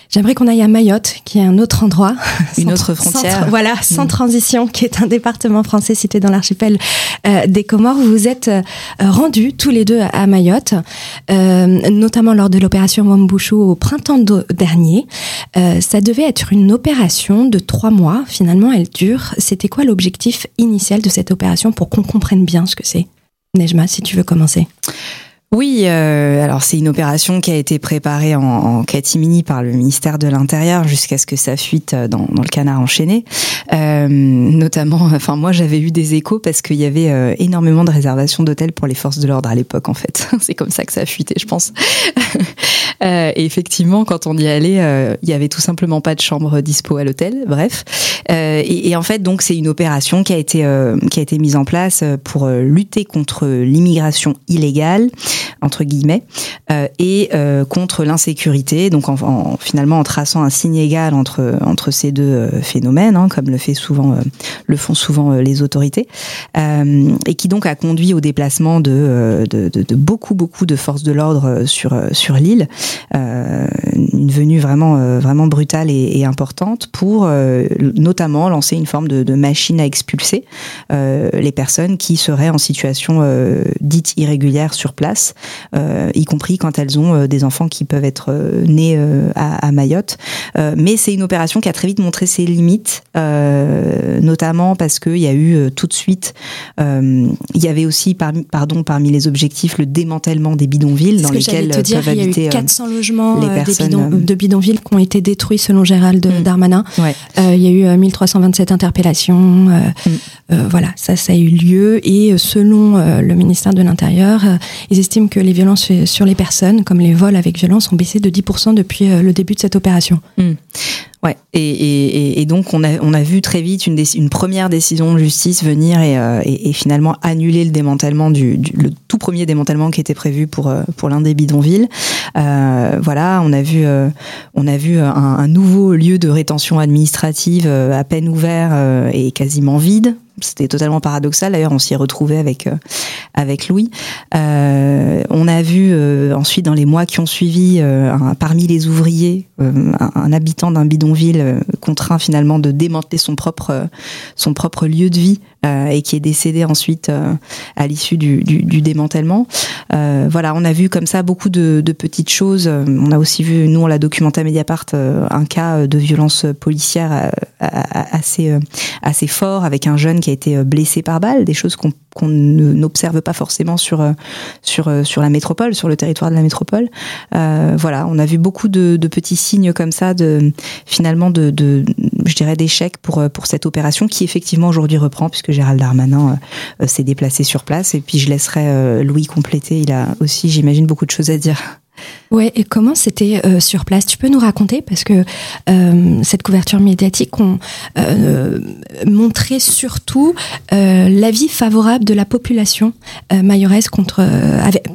j'aimerais qu'on aille à Mayotte, qui est un autre endroit, [LAUGHS] une autre frontière. Sans, voilà, sans mmh. transition, qui est un département français situé dans l'archipel euh, des Comores. Vous vous êtes euh, rendus tous les deux à Mayotte, euh, notamment lors de l'opération Wambushu au printemps dernier. Ça devait être une opération de trois mois. Finalement, elle dure. C'était quoi l'objectif initial de cette opération pour qu'on comprenne bien ce que c'est? Nejma, si tu veux commencer. Oui, euh, alors c'est une opération qui a été préparée en, en catimini par le ministère de l'Intérieur jusqu'à ce que ça fuite euh, dans, dans le canard enchaîné. Euh, notamment, [LAUGHS] enfin moi j'avais eu des échos parce qu'il y avait euh, énormément de réservations d'hôtels pour les forces de l'ordre à l'époque en fait. [LAUGHS] c'est comme ça que ça a fuité, je pense. [LAUGHS] Euh, et effectivement, quand on y allait, il y avait tout simplement pas de chambre dispo à l'hôtel. Bref, et, et, en fait donc c'est une opération qui a été qui a été mise en place pour lutter contre l'immigration illégale entre guillemets, euh, et euh, contre l'insécurité. Donc en, en, finalement en traçant un signe égal entre entre ces deux euh, phénomènes, hein, comme le fait souvent euh, le font souvent euh, les autorités, et qui donc a conduit au déplacement de, de, de, de beaucoup beaucoup de forces de l'ordre sur sur l'île, une venue vraiment vraiment brutale et, et importante pour notamment lancer une forme de, de machine à expulser les personnes qui seraient en situation dite irrégulière sur place euh, y compris quand elles ont euh, des enfants qui peuvent être euh, nés à, à, Mayotte. mais c'est une opération qui a très vite montré ses limites, notamment parce qu'il y a eu tout de suite, il y avait aussi parmi, pardon, parmi les objectifs le démantèlement des bidonvilles dans lesquels te dire, peuvent il y habiter a eu 400 logements les des personnes, bidon, de bidonvilles qui ont été détruits selon Gérald Mm. Darmanin. Ouais. il y a eu 1327 interpellations. Mm. voilà, ça, ça a eu lieu. Et selon le ministère de l'Intérieur, ils estiment que les violences sur les personnes, comme les vols avec violence, ont baissé de 10% depuis le début de cette opération. Mmh. Ouais, et, et, et, donc on a, on a vu très vite une, une première décision de justice venir et, euh, et, finalement annuler le démantèlement du, le tout premier démantèlement qui était prévu pour euh, pour l'un des bidonvilles. Euh, voilà, on a vu on a vu un, nouveau lieu de rétention administrative à peine ouvert et quasiment vide. C'était totalement paradoxal. D'ailleurs, on s'y est retrouvé avec avec Louis. on a vu ensuite dans les mois qui ont suivi, parmi les ouvriers, un, un habitant d'un bidonville contraint finalement de démanteler son propre son propre lieu de vie euh, et qui est décédé ensuite euh, à l'issue du, démantèlement. Euh, voilà, on a vu comme ça beaucoup de, petites choses. On a aussi vu, nous, on l'a documenté à Mediapart, un cas de violence policière assez assez fort avec un jeune qui a été blessé par balle, des choses qu'on qu'on n'observe pas forcément sur sur sur la métropole, sur le territoire de la métropole. Voilà, on a vu beaucoup de, petits signes comme ça, de finalement de je dirais d'échec pour pour cette opération qui effectivement aujourd'hui reprend puisque Gérald Darmanin euh, s'est déplacé sur place et puis je laisserai euh, Louis compléter. Il a aussi, j'imagine, beaucoup de choses à dire. Ouais, et comment c'était euh, sur place? Tu peux nous raconter? Parce que euh, cette couverture médiatique on euh, montrait surtout l'avis favorable de la population mayoraise contre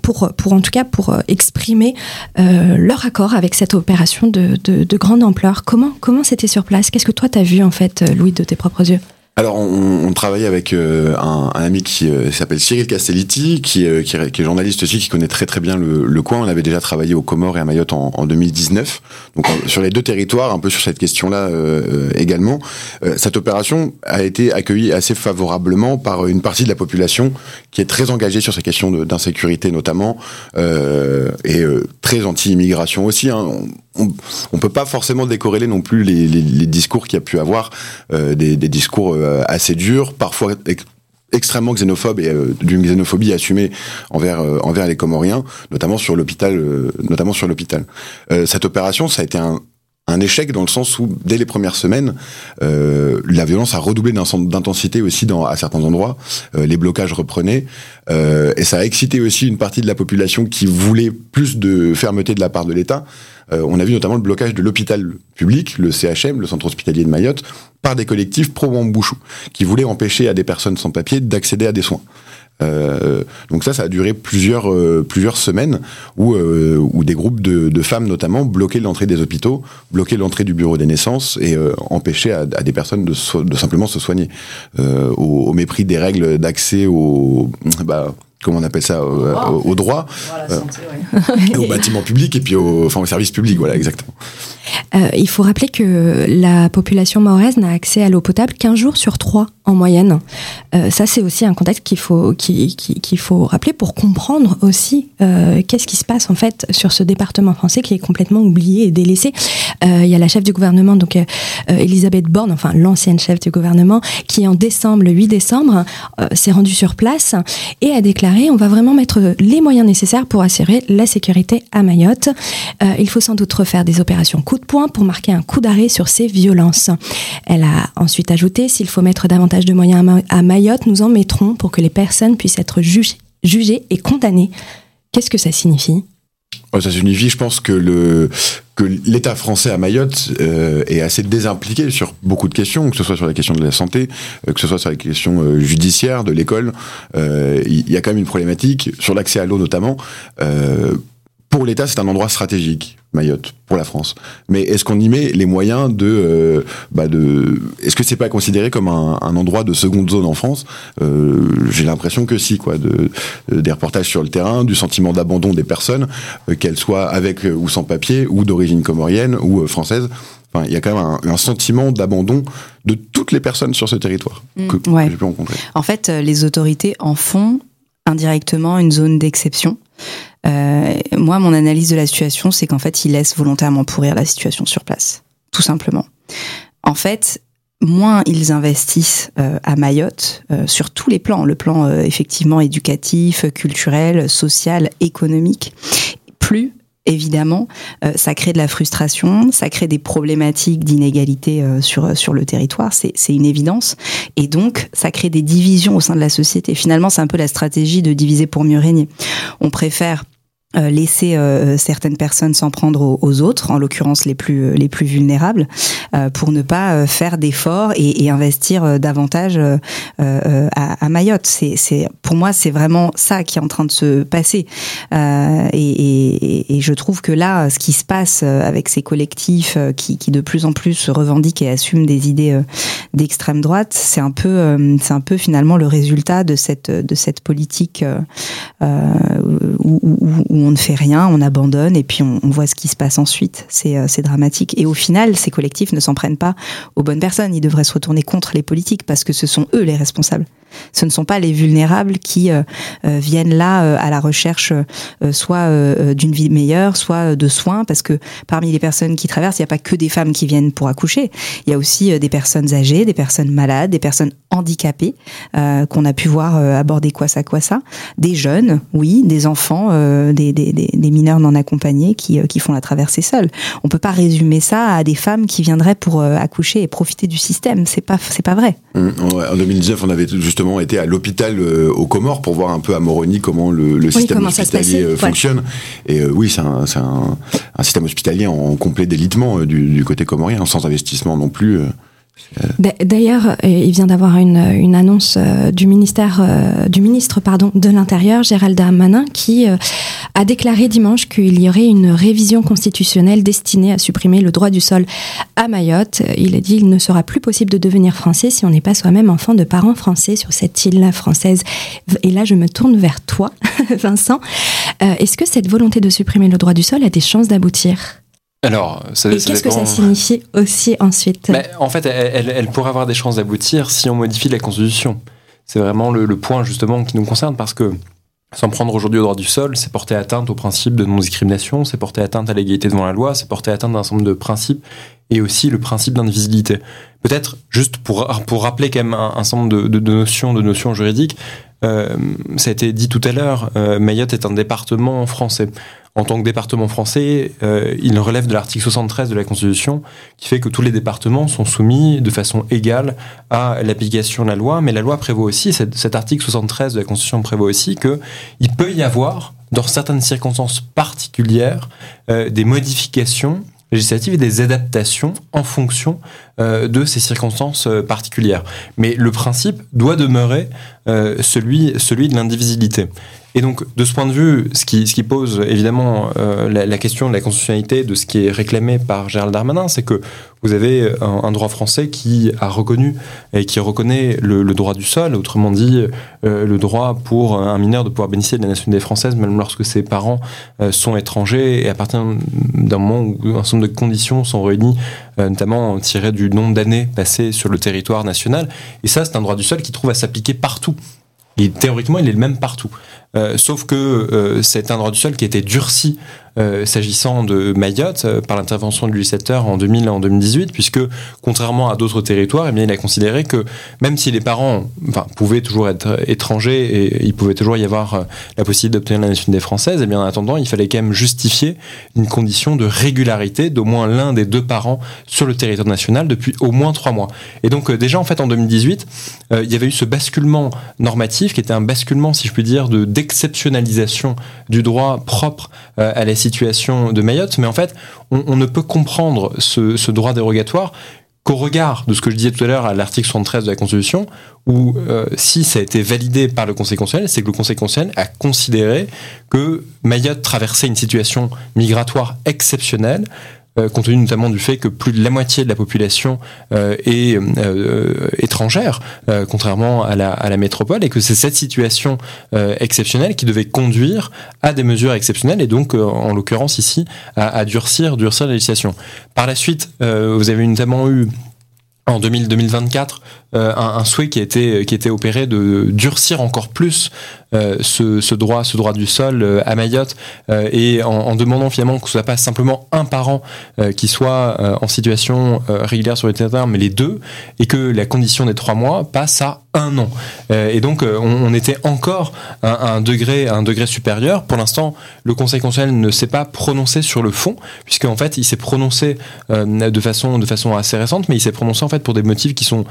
pour en tout cas pour exprimer leur accord avec cette opération de, de, de grande ampleur. Comment comment c'était sur place? Qu'est-ce que toi t'as vu en fait, Louis, de tes propres yeux? Alors, on, on avec euh, un, un, ami qui euh, s'appelle Cyril Castellitti, qui, euh, qui, qui, est journaliste aussi, qui connaît très très bien le, le, coin. On avait déjà travaillé aux Comores et à Mayotte en, en 2019, donc sur les deux territoires, un peu sur cette question-là euh, également. cette opération a été accueillie assez favorablement par une partie de la population qui est très engagée sur ces questions d'insécurité notamment, et très anti-immigration aussi. Hein. On, peut pas forcément décorréler non plus les, les, les discours qu'il y a pu avoir, des, des, discours assez dur, parfois extrêmement xénophobe et euh, d'une xénophobie assumée envers euh, envers les Comoriens, notamment sur l'hôpital, euh, notamment sur l'hôpital. cette opération, ça a été un, un échec dans le sens où dès les premières semaines, euh, la violence a redoublé d'intensité aussi à certains endroits. Euh, les blocages reprenaient euh, et ça a excité aussi une partie de la population qui voulait plus de fermeté de la part de l'État. on a vu notamment le blocage de l'hôpital public, le CHM, le centre hospitalier de Mayotte, par des collectifs pro-Bambouchou, qui voulaient empêcher à des personnes sans papier d'accéder à des soins. Euh, donc ça, ça a duré plusieurs euh, plusieurs semaines où euh, où des groupes de, femmes notamment bloquaient l'entrée des hôpitaux, bloquaient l'entrée du bureau des naissances et empêchaient à, des personnes de, simplement se soigner. Au, au, mépris des règles d'accès au bah, comment on appelle ça, au, au, au droit, santé, ouais. [LAUGHS] au bâtiment public et puis au, enfin, au service public, voilà, exactement. Euh, il faut rappeler que la population mahoraise n'a accès à l'eau potable qu'un jour sur trois en moyenne. Euh, ça, c'est aussi un contexte qu'il faut, qu'il, faut rappeler pour comprendre aussi euh, qu'est-ce qui se passe en fait sur ce département français qui est complètement oublié et délaissé. Il y a la chef du gouvernement, donc Elisabeth Borne, enfin l'ancienne chef du gouvernement, qui en décembre, le 8 décembre, s'est rendue sur place et a déclaré on va vraiment mettre les moyens nécessaires pour assurer la sécurité à Mayotte. Euh, il faut sans doute refaire des opérations coup de poing pour marquer un coup d'arrêt sur ces violences. Elle a ensuite ajouté, s'il faut mettre davantage de moyens à Mayotte, nous en mettrons pour que les personnes puissent être jugées et condamnées. Qu'est-ce que ça signifie? Ça signifie, je pense, que le que l'État français à Mayotte euh, est assez désimpliqué sur beaucoup de questions, que ce soit sur la question de la santé, euh, que ce soit sur la question euh, judiciaire, de l'école. Il y a quand même une problématique sur l'accès à l'eau notamment. pour l'État, c'est un endroit stratégique. Mayotte pour la France. Mais est-ce qu'on y met les moyens de, euh, bah de est-ce que c'est pas considéré comme un, un, endroit de seconde zone en France? Euh, J'ai l'impression que si, quoi. De, des reportages sur le terrain, du sentiment d'abandon des personnes, euh, qu'elles soient avec ou sans papier, ou d'origine comorienne ou française. Enfin, il y a quand même un, un sentiment d'abandon de toutes les personnes sur ce territoire mmh, que, que j'ai pu rencontrer. En fait, les autorités en font indirectement une zone d'exception. Euh, moi, mon analyse de la situation, c'est qu'en fait, ils laissent volontairement pourrir la situation sur place, tout simplement. En fait, moins ils investissent euh, à Mayotte euh, sur tous les plans, le plan effectivement éducatif, culturel, social, économique, plus évidemment, ça crée de la frustration, ça crée des problématiques d'inégalité sur sur le territoire, c'est c'est une évidence, et donc ça crée des divisions au sein de la société. Finalement, c'est un peu la stratégie de diviser pour mieux régner. On préfère euh, laisser euh, certaines personnes s'en prendre aux, autres, en l'occurrence les plus les plus vulnérables, euh, pour ne pas faire d'efforts et, et, investir davantage à, à, Mayotte. C'est, c'est pour moi c'est vraiment ça qui est en train de se passer. Et, et, et, je trouve que là, ce qui se passe avec ces collectifs qui, qui de plus en plus se revendiquent et assument des idées d'extrême droite, c'est un peu c'est un peu finalement le résultat de cette de cette politique où, où, où on ne fait rien, on abandonne et puis on, voit ce qui se passe ensuite. Euh, c'est dramatique. Et au final, ces collectifs ne s'en prennent pas aux bonnes personnes. Ils devraient se retourner contre les politiques parce que ce sont eux les responsables. Ce ne sont pas les vulnérables qui euh, euh, viennent là à la recherche soit d'une vie meilleure, soit de soins, parce que parmi les personnes qui traversent, il n'y a pas que des femmes qui viennent pour accoucher. Il y a aussi des personnes âgées, des personnes malades, des personnes handicapées qu'on a pu voir aborder quoi ça quoi ça, des jeunes, oui, des enfants, des, des, des, mineurs non accompagnés qui, qui font la traversée seuls. On peut pas résumer ça à des femmes qui viendraient pour accoucher et profiter du système. C'est pas c'est pas vrai. Mmh, en 2019, on avait justement été à l'hôpital euh, aux Comores pour voir un peu à Moroni comment le, système hospitalier euh, fonctionne. Et euh, oui, c'est un, un, système hospitalier en complet délitement du, du, côté comorien, sans investissement non plus. D'ailleurs, il vient d'avoir une, annonce euh, du ministère, euh, du ministre pardon de l'Intérieur, Gérald Darmanin, qui euh, a déclaré dimanche qu'il y aurait une révision constitutionnelle destinée à supprimer le droit du sol à Mayotte. Il a dit il ne sera plus possible de devenir français si on n'est pas soi-même enfant de parents français sur cette île française. Et là, je me tourne vers toi, [LAUGHS] Vincent. Est-ce que cette volonté de supprimer le droit du sol a des chances d'aboutir? Alors, ça, Et qu'est-ce que ça signifie aussi ensuite? En fait, elle, pourrait avoir des chances d'aboutir si on modifie la Constitution. C'est vraiment le, point justement qui nous concerne parce que s'en prendre aujourd'hui au droit du sol, c'est porter atteinte au principe de non-discrimination, c'est porter atteinte à l'égalité devant la loi, c'est porter atteinte à un certain nombre de principes et aussi le principe d'indivisibilité. Peut-être juste pour, pour rappeler quand même un, certain nombre de, notions, de notions juridiques, euh, ça a été dit tout à l'heure, euh, Mayotte est un département français en tant que département français, euh, il relève de l'article 73 de la Constitution, qui fait que tous les départements sont soumis de façon égale à l'application de la loi. Mais la loi prévoit aussi, cet, article 73 de la Constitution prévoit aussi que il peut y avoir, dans certaines circonstances particulières, euh, des modifications législatives et des adaptations en fonction euh, de ces circonstances particulières. Mais le principe doit demeurer celui, celui de l'indivisibilité. Et donc, de ce point de vue, ce qui, ce qui pose évidemment euh, la, question de la constitutionnalité de ce qui est réclamé par Gérald Darmanin, c'est que vous avez un, droit français qui a reconnu et qui reconnaît le, droit du sol, autrement dit, euh, le droit pour un mineur de pouvoir bénéficier de la nationalité française, même lorsque ses parents euh, sont étrangers, et à partir d'un moment où un certain nombre de conditions sont réunies, notamment tirées du nombre d'années passées sur le territoire national. Et ça, c'est un droit du sol qui trouve à s'appliquer partout. Théoriquement, il est le même partout. Sauf que c'est un droit du sol qui été durci euh, s'agissant de Mayotte euh, par l'intervention du législateur en 2000 et en 2018, puisque contrairement à d'autres territoires, eh bien, il a considéré que même si les parents pouvaient toujours être étrangers et il pouvait toujours y avoir euh, la possibilité d'obtenir la nationalité française, eh bien, en attendant, il fallait quand même justifier une condition de régularité d'au moins l'un des deux parents sur le territoire national depuis au moins trois mois. Et donc déjà en fait en 2018, il y avait eu ce basculement normatif qui était un basculement, si je puis dire, de d'exceptionnalisation du droit propre à la situation de Mayotte, mais en fait, on, ne peut comprendre ce, droit dérogatoire qu'au regard de ce que je disais tout à l'heure à l'article 73 de la Constitution, où euh, si ça a été validé par le Conseil constitutionnel, c'est que le Conseil constitutionnel a considéré que Mayotte traversait une situation migratoire exceptionnelle, euh, compte tenu notamment du fait que plus de la moitié de la population euh, est euh, étrangère, contrairement à la, à la, métropole, et que c'est cette situation exceptionnelle qui devait conduire à des mesures exceptionnelles, et donc, en l'occurrence ici, à, à, durcir, durcir la législation. Par la suite, vous avez notamment eu en 2024 un, un, souhait qui a été qui a été opéré de durcir encore plus euh, ce, ce, droit, ce droit du sol euh, à Mayotte euh, et en, en, demandant finalement que ce soit pas simplement un parent qui soit en situation régulière sur le territoire, mais les deux, et que la condition des trois mois passe à un an. et donc on, était encore à, un degré, un degré supérieur. Pour l'instant, le Conseil constitutionnel ne s'est pas prononcé sur le fond, puisqu'en fait il s'est prononcé de façon de façon assez récente, mais il s'est prononcé en fait pour des motifs qui sont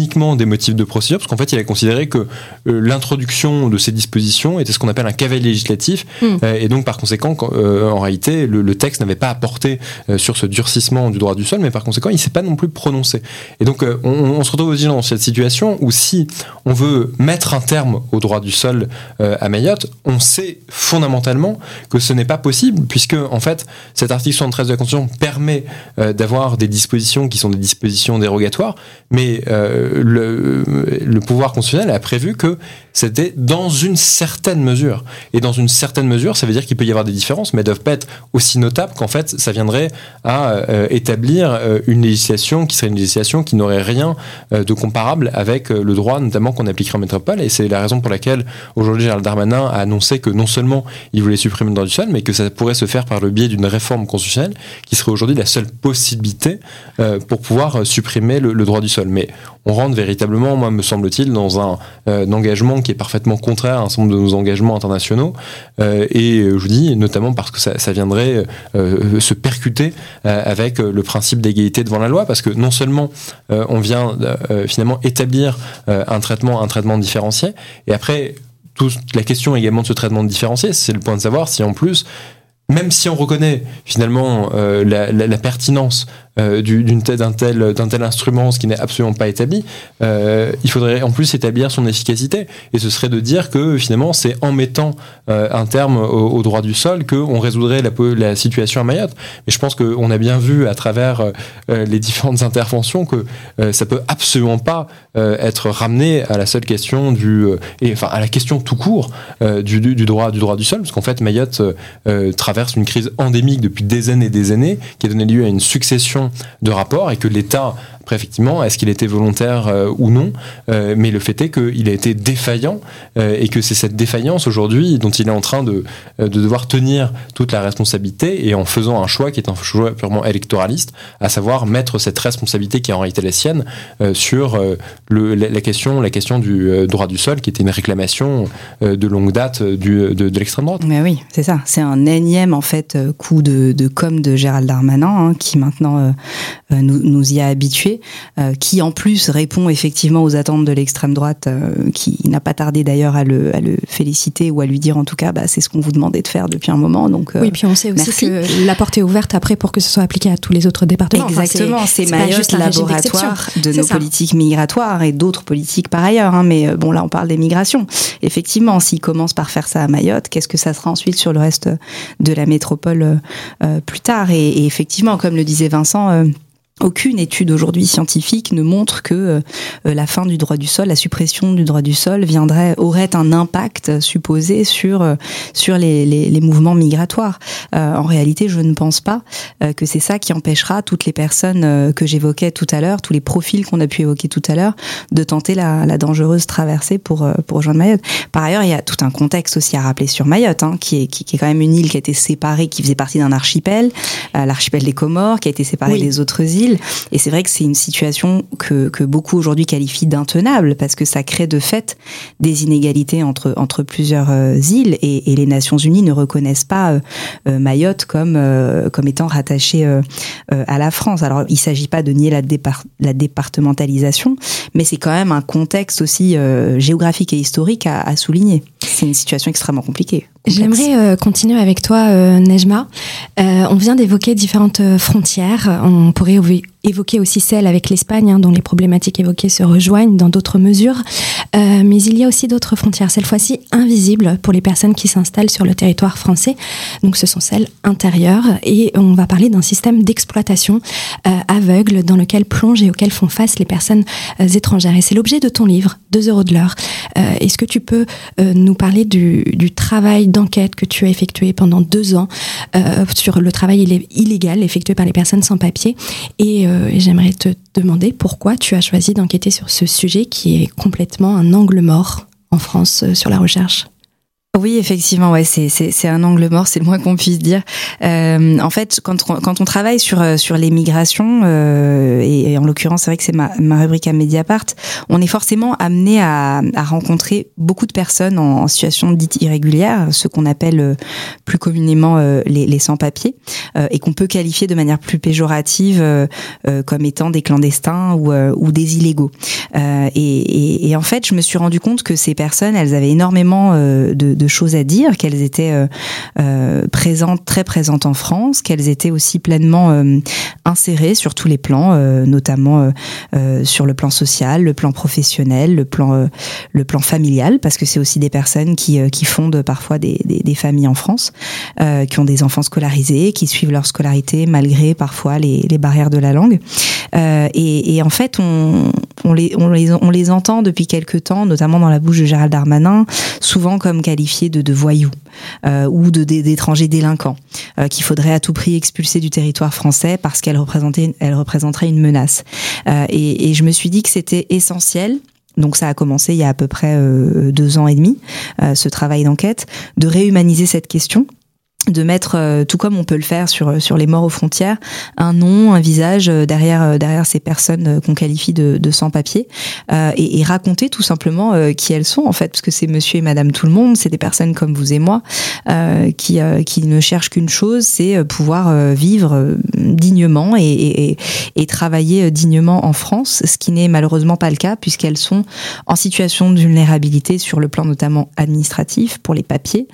uniquement des motifs de procédure, parce qu'en fait il a considéré que l'introduction de ces disposition était ce qu'on appelle un cavalier législatif. Hmm. Euh, et donc, par conséquent, euh, en réalité, le, texte n'avait pas apporté euh, sur ce durcissement du droit du sol, mais par conséquent, il s'est pas non plus prononcé. Et donc, on, se retrouve aussi dans cette situation où si on veut mettre un terme au droit du sol à Mayotte, on sait fondamentalement que ce n'est pas possible, puisque, en fait, cet article 73 de la Constitution permet d'avoir des dispositions qui sont des dispositions dérogatoires, mais le, pouvoir constitutionnel a prévu que c'était dans une certaine mesure. Et dans une certaine mesure, ça veut dire qu'il peut y avoir des différences, mais elles doivent pas être aussi notables qu'en fait, ça viendrait à euh, établir euh, une législation qui serait une législation qui n'aurait rien euh, de comparable avec le droit, notamment qu'on appliquerait en métropole. Et c'est la raison pour laquelle aujourd'hui Gérald Darmanin a annoncé que non seulement il voulait supprimer le droit du sol, mais que ça pourrait se faire par le biais d'une réforme constitutionnelle qui serait aujourd'hui la seule possibilité pour pouvoir supprimer le, droit du sol. Mais on rentre véritablement, moi, me semble-t-il, dans un, engagement qui est parfaitement contraire à un certain nombre de nos engagements internationaux. Euh, et je vous dis, notamment parce que ça, viendrait euh, se percuter euh, avec le principe d'égalité devant la loi, parce que non seulement on vient finalement établir un traitement, un traitement différencié, et après, toute la question également de ce traitement différencié, c'est le point de savoir si en plus même si on reconnaît finalement la, pertinence euh, d'un tel, d'un tel instrument, ce qui n'est absolument pas établi, euh, il faudrait en plus établir son efficacité. Et ce serait de dire que finalement, c'est en mettant euh, un terme au, droit du sol qu'on résoudrait la, situation à Mayotte. Mais je pense qu'on a bien vu à travers les différentes [LAUGHS] interventions que ça peut absolument pas être ramené à la seule question du, enfin à la question tout court du, du, droit du droit du sol, parce qu'en fait Mayotte traverse une crise endémique depuis des années et des années, qui a donné lieu à une succession de rapport et que l'État effectivement, est-ce qu'il était volontaire euh, ou non euh, Mais le fait est qu'il a été défaillant euh, et que c'est cette défaillance aujourd'hui dont il est en train de, de devoir tenir toute la responsabilité et en faisant un choix qui est un choix purement électoraliste, à savoir mettre cette responsabilité qui est en réalité la sienne sur le, la, question, la question du droit du sol, qui était une réclamation de longue date du, de, l'extrême droite. Mais oui, c'est ça. C'est un énième en fait coup de, de com de Gérald Darmanin hein, qui maintenant nous, nous y a habitués euh, qui en plus répond effectivement aux attentes de l'extrême droite, euh, qui n'a pas tardé d'ailleurs à le, à le, féliciter ou à lui dire en tout cas, bah, c'est ce qu'on vous demandait de faire depuis un moment. Donc, euh, oui, puis on sait aussi que la porte est ouverte après pour que ce soit appliqué à tous les autres départements. Exactement, c'est Mayotte laboratoire de nos politiques migratoires et d'autres politiques par ailleurs. Hein, mais bon, là, on parle des migrations. Effectivement, s'il commence par faire ça à Mayotte, qu'est-ce que ça sera ensuite sur le reste de la métropole plus tard? Et, et, effectivement, comme le disait Vincent, aucune étude aujourd'hui scientifique ne montre que euh, la fin du droit du sol, la suppression du droit du sol viendrait aurait un impact supposé sur euh, sur les, les, les mouvements migratoires. Euh, en réalité, je ne pense pas que c'est ça qui empêchera toutes les personnes que j'évoquais tout à l'heure, tous les profils qu'on a pu évoquer tout à l'heure, de tenter la, la, dangereuse traversée pour pour rejoindre Mayotte. Par ailleurs, il y a tout un contexte aussi à rappeler sur Mayotte, hein, qui est qui, qui, est quand même une île qui a été séparée, qui faisait partie d'un archipel, l'archipel des Comores, qui a été séparé des autres îles et c'est vrai que c'est une situation que, que beaucoup aujourd'hui qualifient d'intenable parce que ça crée de fait des inégalités entre, entre plusieurs euh, îles et, les Nations Unies ne reconnaissent pas euh, euh, Mayotte comme, comme étant rattachée à la France. Alors il s'agit pas de nier la, départ, la départementalisation, mais c'est quand même un contexte aussi géographique et historique à souligner. C'est une situation extrêmement compliquée. J'aimerais euh, continuer avec toi, euh, Nejma. Euh, on vient d'évoquer différentes frontières. On pourrait évoquer aussi celle avec l'Espagne, hein, dont les problématiques évoquées se rejoignent dans d'autres mesures. mais il y a aussi d'autres frontières, cette fois-ci invisibles pour les personnes qui s'installent sur le territoire français. Donc ce sont celles intérieures. Et on va parler d'un système d'exploitation aveugle dans lequel plongent et auquel font face les personnes étrangères. Et c'est l'objet de ton livre, 2 euros de l'heure. Est-ce que tu peux nous parler du, travail d'enquête que tu as effectué pendant deux ans euh, sur le travail illégal effectué par les personnes sans papier. Et euh, j'aimerais te demander pourquoi tu as choisi d'enquêter sur ce sujet qui est complètement un angle mort en France euh, sur la recherche. Oui, effectivement, ouais, c'est c'est un angle mort, c'est le moins qu'on puisse dire. Euh, en fait, quand on, quand on travaille sur euh, sur les migrations, euh, et, en l'occurrence, c'est vrai que c'est ma, ma rubrique à Mediapart, on est forcément amené à, à rencontrer beaucoup de personnes en, situation dite irrégulière, ce qu'on appelle euh, plus communément euh, les, les sans-papiers, et qu'on peut qualifier de manière plus péjorative comme étant des clandestins ou, ou des illégaux. Et, et, et, en fait, je me suis rendu compte que ces personnes, elles avaient énormément de de choses à dire, qu'elles étaient euh, euh, présentes, très présentes en France, qu'elles étaient aussi pleinement euh, insérées sur tous les plans, notamment sur le plan social, le plan professionnel, le plan, le plan familial, parce que c'est aussi des personnes qui, qui fondent parfois des, des, familles en France, qui ont des enfants scolarisés, qui suivent leur scolarité malgré parfois les, les barrières de la langue. Et, en fait, on, les, on, les, on les entend depuis quelques temps, notamment dans la bouche de Gérald Darmanin, souvent comme de, voyous euh, ou de d'étrangers délinquants euh, qu'il faudrait à tout prix expulser du territoire français parce qu'elle représentait elle représenterait une menace. Euh, et, et je me suis dit que c'était essentiel donc ça a commencé il y a à peu près deux ans et demi, ce travail d'enquête, de réhumaniser cette question de mettre euh, tout comme on peut le faire sur euh, sur les morts aux frontières un nom un visage euh, derrière derrière ces personnes qu'on qualifie de, de sans papier et, et, raconter tout simplement qui elles sont en fait. Parce que c'est monsieur et madame tout le monde c'est des personnes comme vous et moi qui qui ne cherchent qu'une chose c'est pouvoir vivre dignement et, et, et, travailler dignement en France ce qui n'est malheureusement pas le cas puisqu'elles sont en situation de vulnérabilité sur le plan notamment administratif pour les papiers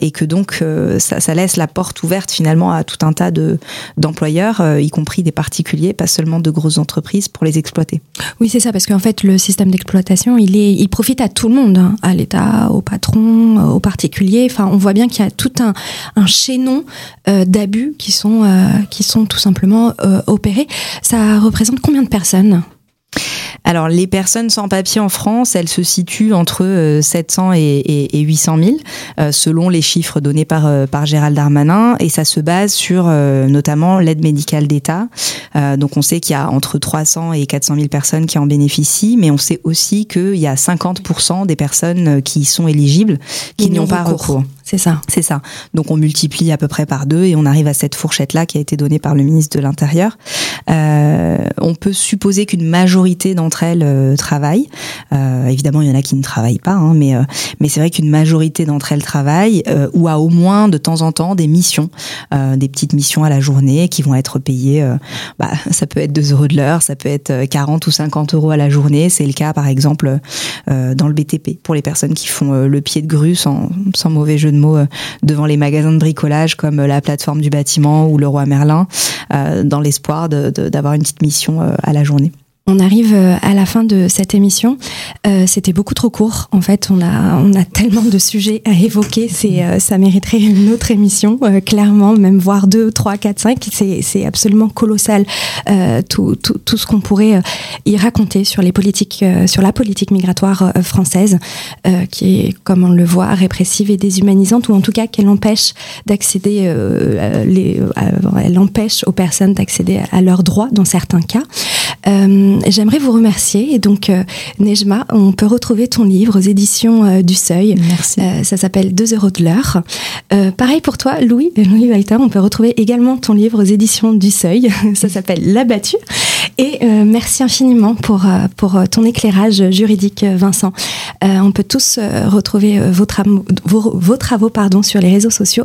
et que donc ça, laisse la porte ouverte finalement à tout un tas de d'employeurs, euh, y compris des particuliers, pas seulement de grosses entreprises, pour les exploiter. Oui, c'est ça, parce qu'en fait, le système d'exploitation, il profite à tout le monde, hein, à l'État, aux patrons, euh, aux particuliers. On voit bien qu'il y a tout un, chaînon euh, d'abus qui sont tout simplement opérés. Ça représente combien de personnes? Alors, les personnes sans papier en France, elles se situent entre 700 euh, et, 800 000, euh, selon les chiffres donnés par, euh, par Gérald Darmanin, et ça se base sur notamment l'aide médicale d'État. donc, on sait qu'il y a entre 300 et 400 000 personnes qui en bénéficient, mais on sait aussi qu'il y a 50% des personnes qui sont éligibles qui n'y ont pas recours. C'est ça. C'est ça. Donc on multiplie à peu près par deux et on arrive à cette fourchette-là qui a été donnée par le ministre de l'Intérieur. Euh, on peut supposer qu'une majorité d'entre elles euh, travaillent. Euh, évidemment, il y en a qui ne travaillent pas, hein, mais euh, mais c'est vrai qu'une majorité d'entre elles travaillent ou a au moins de temps en temps des missions, des petites missions à la journée qui vont être payées. Bah, [LAUGHS] ça peut être 2 euros de l'heure, ça peut être 40 ou 50 euros à la journée. C'est le cas, par exemple, dans le BTP pour les personnes qui font le pied de grue sans, sans mauvais jeu de mots devant les magasins de bricolage comme la plateforme du bâtiment ou le roi Merlin, dans l'espoir d'avoir une petite mission à la journée. On arrive euh, à la fin de cette émission. Euh, C'était beaucoup trop court. En fait, on a, tellement de sujets à évoquer. Euh, ça mériterait une autre émission, clairement, même voire deux, trois, quatre, cinq. C'est, absolument colossal tout, ce qu'on pourrait y raconter sur la politique migratoire française, qui est, comme on le voit, répressive et déshumanisante, ou en tout cas qu'elle empêche d'accéder, les, elle empêche aux personnes d'accéder à leurs droits dans certains cas. J'aimerais vous remercier. Et donc, euh, Nejma, on peut retrouver ton livre aux éditions euh, du Seuil. Merci. Euh, ça s'appelle 2 euros de l'heure. Euh, pareil pour toi, Louis, Louis Walter, on peut retrouver également ton livre aux éditions du Seuil. [LAUGHS] ça s'appelle L'abattu. Et euh, merci infiniment pour, euh, pour euh, ton éclairage juridique, euh, Vincent. Euh, on peut tous retrouver vos, travaux pardon, sur les réseaux sociaux,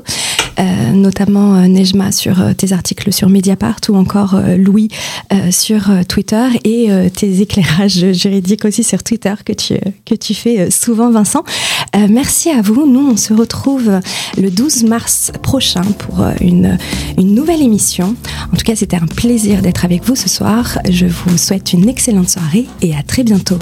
euh, notamment Nejma sur tes articles sur Mediapart ou encore Louis sur Twitter et tes éclairages juridiques aussi sur Twitter que tu, que tu fais souvent, Vincent. Euh, merci à vous. Nous, on se retrouve le 12 mars prochain pour euh, une, une nouvelle émission. En tout cas, c'était un plaisir d'être avec vous ce soir. Je vous souhaite une excellente soirée et à très bientôt.